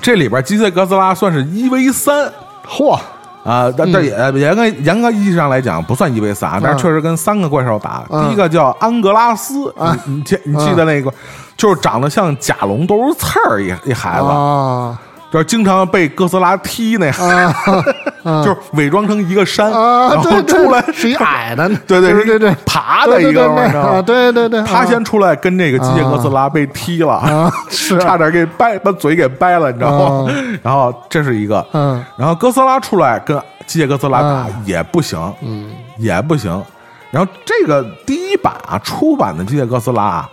这里边机械哥斯拉算是一 v 三。嚯，啊，但但也严格严格意义上来讲不算一 v 三，但是确实跟三个怪兽打。嗯。第一个叫安格拉斯，你你记你记得那个，就是长得像甲龙都是刺儿一一孩子，啊就是经常被哥斯拉踢那 就是伪装成一个山，啊！然后出来。是一矮的，对对对对对，爬的一个对对对玩对对对，他先出来跟这个机械哥斯拉被踢了，差点给掰把嘴给掰了，你知道吗？然后这是一个，嗯。然后哥斯拉出来跟机械哥斯拉打啊也不行，嗯。也不行。然后这个第一版啊，出版的机械哥斯拉啊，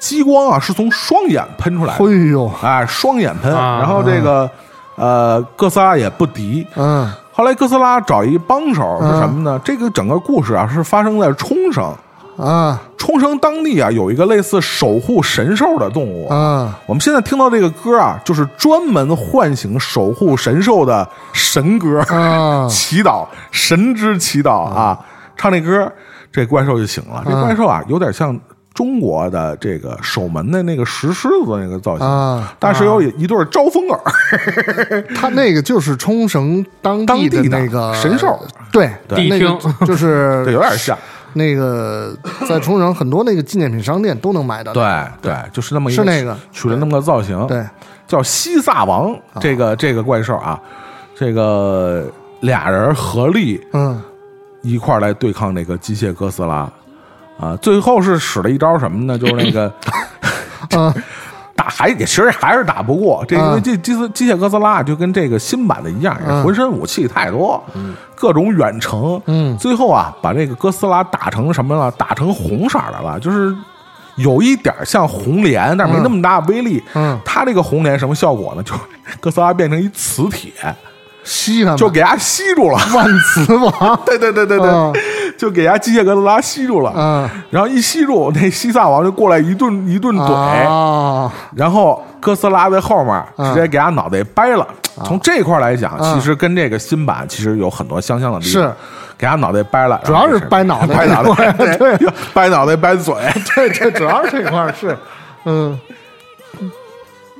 激光啊是从双眼喷出来的，哎呦，哎，双眼喷。啊然后这个呃，哥斯拉也不敌。嗯。后来哥斯拉找一帮手是什么呢？这个整个故事啊是发生在冲绳。啊。冲绳当地啊有一个类似守护神兽的动物，啊。我们现在听到这个歌啊，就是专门唤醒守护神兽的神歌，啊。祈祷神之祈祷啊，唱这歌，这怪兽就醒了。这怪兽啊，有点像中国的这个守门的那个石狮子那个造型，啊！但是有一对招风耳，他那个就是冲绳当当地的那个神兽，对，地那个 就是 对，有点像。那个在冲绳很多那个纪念品商店都能买到。对对，就是那么一是那个。取了那么个造型，对，叫西萨王，这个这个怪兽啊，这个俩人合力嗯。一块来对抗那个机械哥斯拉啊，最后是使了一招什么呢？就是那个啊 打还也其实还是打不过这，因为啊这机斯机械哥斯拉就跟这个新版的一样，嗯浑身武器太多，各种远程，嗯最后啊把这个哥斯拉打成什么了？打成红色的了，就是。有一点像红莲，但是没那么大威力。嗯它这个红莲什么效果呢？就 哥斯拉变成一磁铁，吸他们就给它吸住了。万磁王。对对对对对，嗯就给人家机械哥斯拉吸住了。嗯然后一吸住，那西萨王就过来一顿一顿怼，啊然后哥斯拉在后面直接给他脑袋掰了。从这块来讲，嗯其实跟这个新版其实有很多相像的地方。是给他脑袋掰了，主要是掰脑袋掰脑袋，儿 对掰脑袋掰嘴。对对，主要是这块是，嗯，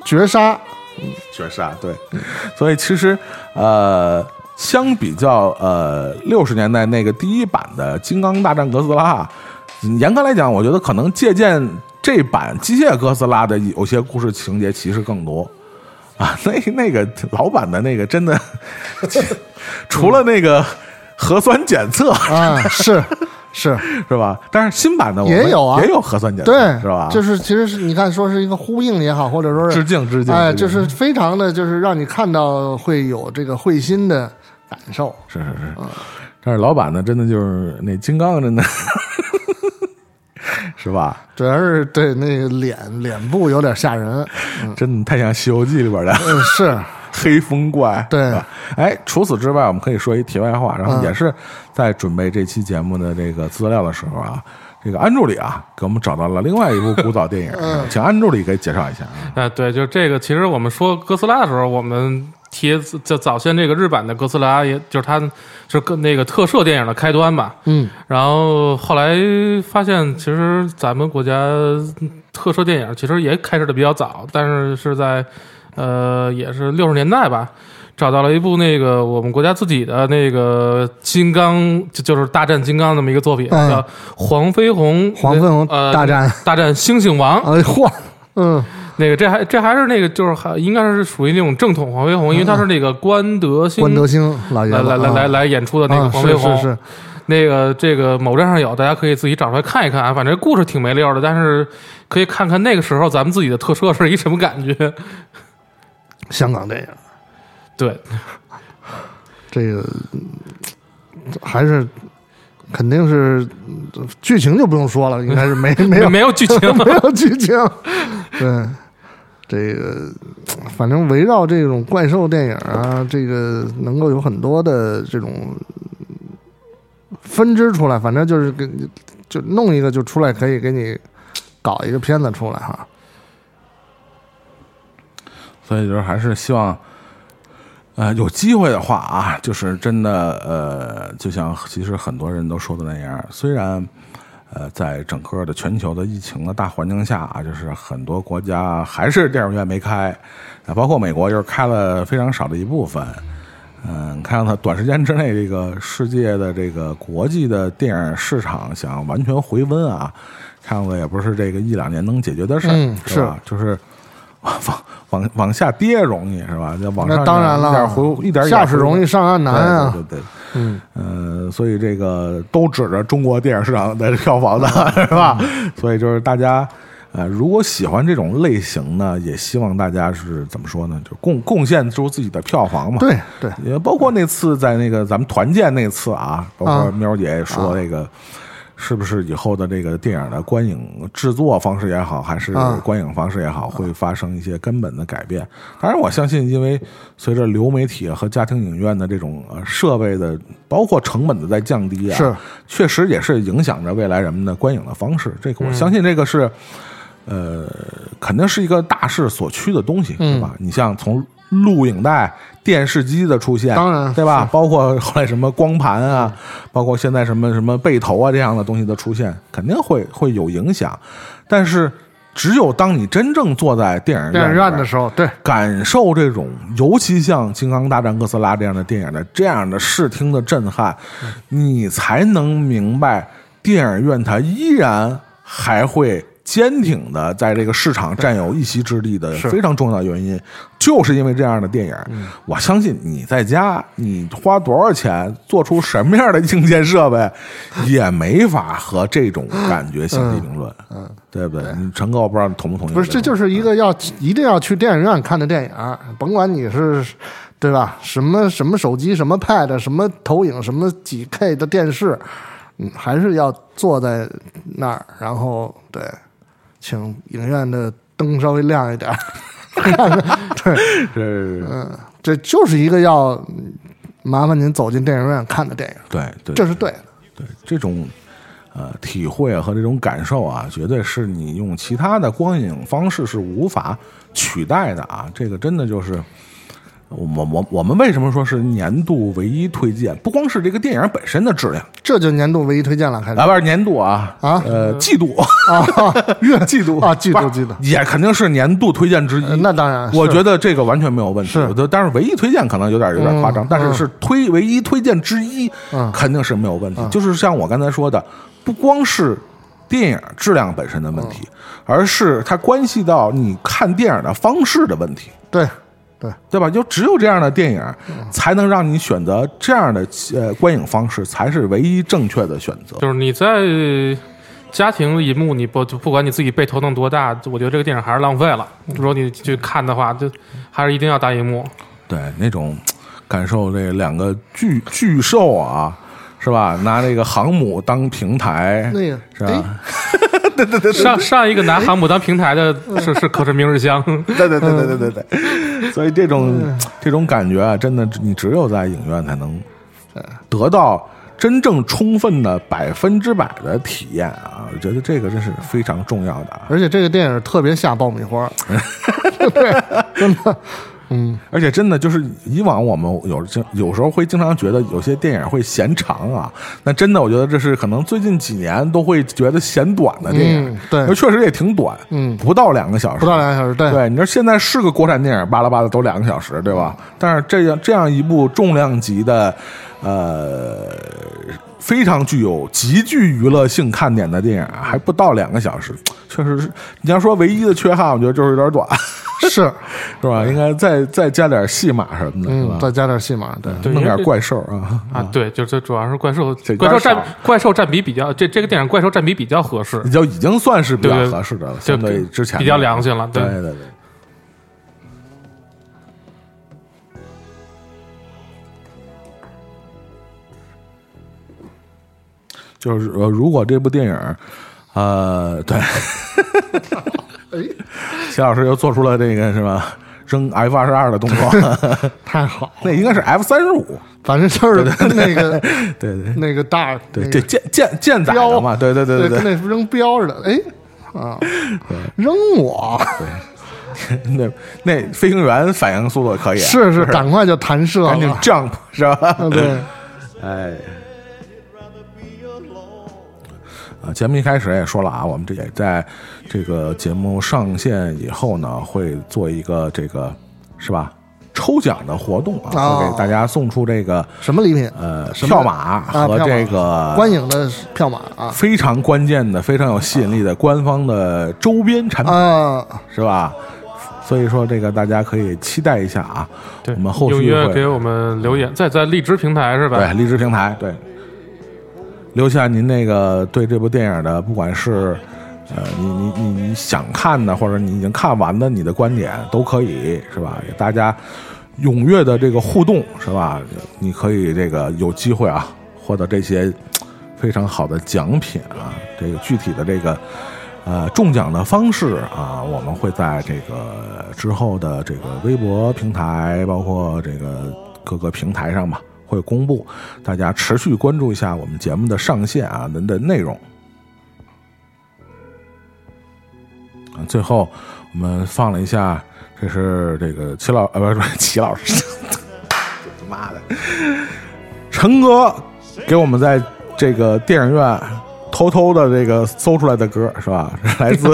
绝杀。确实啊，对，所以其实呃，相比较呃六十年代那个第一版的《金刚大战哥斯拉》，严格来讲，我觉得可能借鉴这版机械哥斯拉的有些故事情节其实更多啊。那那个老版的那个真的，除了那个核酸检测 啊，是是，是吧？但是新版的我也有啊。也有核酸检测，对，是吧？就是其实是你看，说是一个呼应也好，或者说是致敬致敬，哎，就是非常的，就是让你看到会有这个会心的感受。是是是，但是老版的真的就是那金刚真的，是吧？主要是对那个脸脸部有点吓人，真的太像《西游记》里边的。嗯，是黑风怪。对吧哎，除此之外，我们可以说一题外话，然后嗯也是在准备这期节目的这个资料的时候啊，这个安助理啊给我们找到了另外一部古早电影，嗯 请安助理给介绍一下啊。哎，对，就是这个。其实我们说哥斯拉的时候，我们提就早先这个日版的哥斯拉，也就是它就是跟那个特摄电影的开端吧。嗯然后后来发现，其实咱们国家特摄电影其实也开始的比较早，但是是在呃也是六十年代吧，找到了一部那个我们国家自己的那个金刚，就就是大战金刚那么一个作品，嗯叫黄飞鸿黄飞鸿呃大战大战猩猩王。哎嚯，嗯那个这还这还是那个就是还应该是属于那种正统黄飞鸿，因为他是那个关德兴关德兴老爷子来来来来来演出的那个啊黄飞鸿。是是是，那个这个某站上有，大家可以自己找出来看一看啊。反正故事挺没溜的，但是可以看看那个时候咱们自己的特摄是一什么感觉。香港电影对，这个嗯还是肯定是嗯剧情就不用说了，应该是没 没有没有剧情，没有剧情。对，这个反正围绕这种怪兽电影啊，这个能够有很多的这种分支出来，反正就是给就弄一个就出来，可以给你搞一个片子出来哈。所以就是还是希望，呃，有机会的话啊，就是真的，呃，就像其实很多人都说的那样，虽然，呃，在整个的全球的疫情的大环境下啊，就是很多国家还是电影院没开，啊，包括美国就是开了非常少的一部分。嗯，看到它短时间之内，这个世界的这个国际的电影市场想完全回温啊，看过也不是这个一两年能解决的事儿，嗯是吧？就是 往往往下跌容易是吧？就往上那当然了一点回一点下水容易上岸难啊对对对对。嗯，呃，所以这个都指着中国电影市场的票房的是吧？所以就是大家呃，如果喜欢这种类型呢，也希望大家是怎么说呢？就贡贡献出自己的票房嘛。对对，也包括那次在那个咱们团建那次啊，包括啊喵姐也说那个。是不是以后的这个电影的观影制作方式也好，还是啊观影方式也好，会发生一些根本的改变？当然，我相信，因为随着流媒体和家庭影院的这种呃设备的，包括成本的在降低啊，是确实也是影响着未来人们的观影的方式。这个我相信，这个是、呃，肯定是一个大势所趋的东西，嗯对吧？你像从录影带、电视机的出现，当然对吧？包括后来什么光盘啊，包括现在什么什么背投啊这样的东西的出现，肯定会会有影响。但是，只有当你真正坐在电影电影院的，时候，对，感受这种，尤其像《金刚大战哥斯拉》这样的电影的这样的视听的震撼，你才能明白电影院它依然还会坚挺的在这个市场占有一席之地的非常重要的原因，就是因为这样的电影。我相信你在家，你花多少钱做出什么样的硬件设备，也没法和这种感觉相提并论。嗯，对不对？你陈哥，我不知道你同不同意？不是，这就是一个要一定要去电影院看的电影，甭管你是对吧？什么什么手机、什么 Pad、什么投影、什么几 K 的电视，嗯，还是要坐在那儿，然后对，请影院的灯稍微亮一点儿，对，是，嗯，这就是一个要嗯麻烦您走进电影院看的电影，对对，这是对的。对这种呃体会和这种感受啊，绝对是你用其他的光影方式是无法取代的啊！这个真的就是。我我我们为什么说是年度唯一推荐？不光是这个电影本身的质量，这就年度唯一推荐了，开始啊，不是年度啊啊呃，季度啊，月季度啊季度季度也肯定是年度推荐之一。呃那当然我觉得这个完全没有问题。是我觉得，但是唯一推荐可能有点有点夸张，嗯但是是推唯一推荐之一，嗯肯定是没有问题。就是像我刚才说的，不光是电影质量本身的问题，而是它关系到你看电影的方式的问题。对对，对吧？就只有这样的电影，才能让你选择这样的呃观影方式，才是唯一正确的选择。就是你在家庭银幕，你不就不管你自己被头弄多大，我觉得这个电影还是浪费了。如果你去看的话，就还是一定要大荧幕。对，那种感受，这两个巨巨兽啊，是吧？拿这个航母当平台，那个是吧？上上一个拿航母当平台的是是可是明日香，对对对对对对对，所以这种这种感觉啊，真的你只有在影院才能得到真正充分的百分之百的体验啊！我觉得这个真是非常重要的啊！而且这个电影特别下爆米花，对，真的，嗯，而且真的就是以往我们有经有时候会经常觉得有些电影会嫌长啊，那真的我觉得这是可能最近几年都会觉得嫌短的电影，嗯对那确实也挺短，嗯。不到两个小时，不到两个小时，对，对，你说现在是个国产电影，巴拉巴拉都两个小时，对吧？但是这样这样一部重量级的，呃，非常具有极具娱乐性看点的电影，还不到两个小时，确实是。你要说唯一的缺憾，我觉得就是有点短，是，是吧？应该再再加点戏码什么的？再加点戏码，对，对弄点怪兽啊啊，对，就这主要是怪兽这，怪兽占怪兽占比比较，这这个电影怪兽占比比较合适，就已经算是比较合适的了，就相对之前比较良心了，对对对。就是呃，如果这部电影，呃，对，谢老师又做出了这个是吧？扔 F 二十二的动作，太好，那应该是 F 三十五，反正就是那个对对那个大对，对舰舰舰载的嘛，对对对对跟那扔标似的，哎啊，扔我，那那飞行员反应速度可以，是是，赶快就弹射赶紧了，jump 是吧？嗯对，哎，呃，节目一开始也说了啊，我们这也在这个节目上线以后呢，会做一个这个是吧抽奖的活动啊，哦会给大家送出这个什么礼品？呃什么票码啊和这个观影的票码啊非常关键的、非常有吸引力的官方的周边产品，啊！是吧？所以说，这个大家可以期待一下啊。对，我们后续踊跃会给我们留言，在在荔枝平台是吧？对，荔枝平台对，留下您那个对这部电影的，不管是呃你你你你想看的，或者你已经看完的，你的观点都可以是吧？大家踊跃的这个互动是吧？你可以这个有机会啊，获得这些非常好的奖品啊。这个具体的这个呃中奖的方式啊，我们会在这个之后的这个微博平台，包括这个各个平台上吧，会公布。大家持续关注一下我们节目的上线啊的的内容。最后我们放了一下，这是这个齐老呃不是齐老师，他 妈的，陈哥给我们在这个电影院偷偷的这个搜出来的歌是吧？来自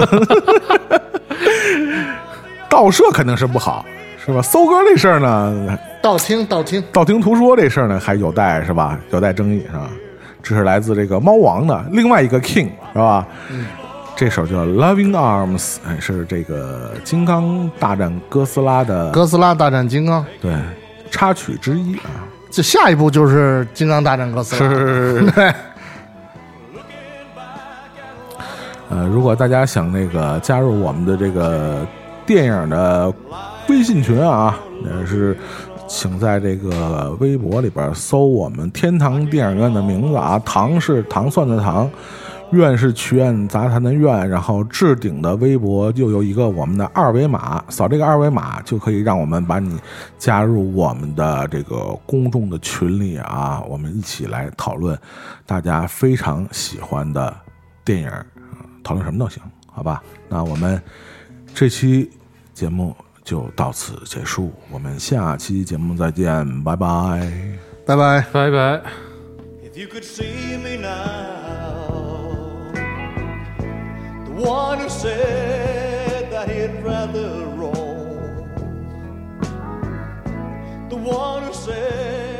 盗摄肯定是不好是吧？搜歌这事儿呢，道听道听，道听途说这事儿呢，还有待是吧？有待争议是吧？这是来自这个猫王的另外一个 King 是吧？这首叫《Loving Arms》，哎，是这个《金刚大战哥斯拉》的哥斯拉大战金刚，对插曲之一啊。这下一步就是金刚大战哥斯拉。是，对，呃，如果大家想那个加入我们的这个电影的微信群啊，也是请在这个微博里边搜我们天堂电影院的名字啊，糖是糖蒜的糖，院是曲苑杂谈的院，然后置顶的微博就有一个我们的二维码，扫这个二维码就可以让我们把你加入我们的这个公众的群里啊，我们一起来讨论大家非常喜欢的电影，讨论什么都行，好吧？那我们这期节目就到此结束，我们下期节目再见，拜拜。拜拜。拜拜。If you could see me now, the one who said that he'd rather roam, the one who said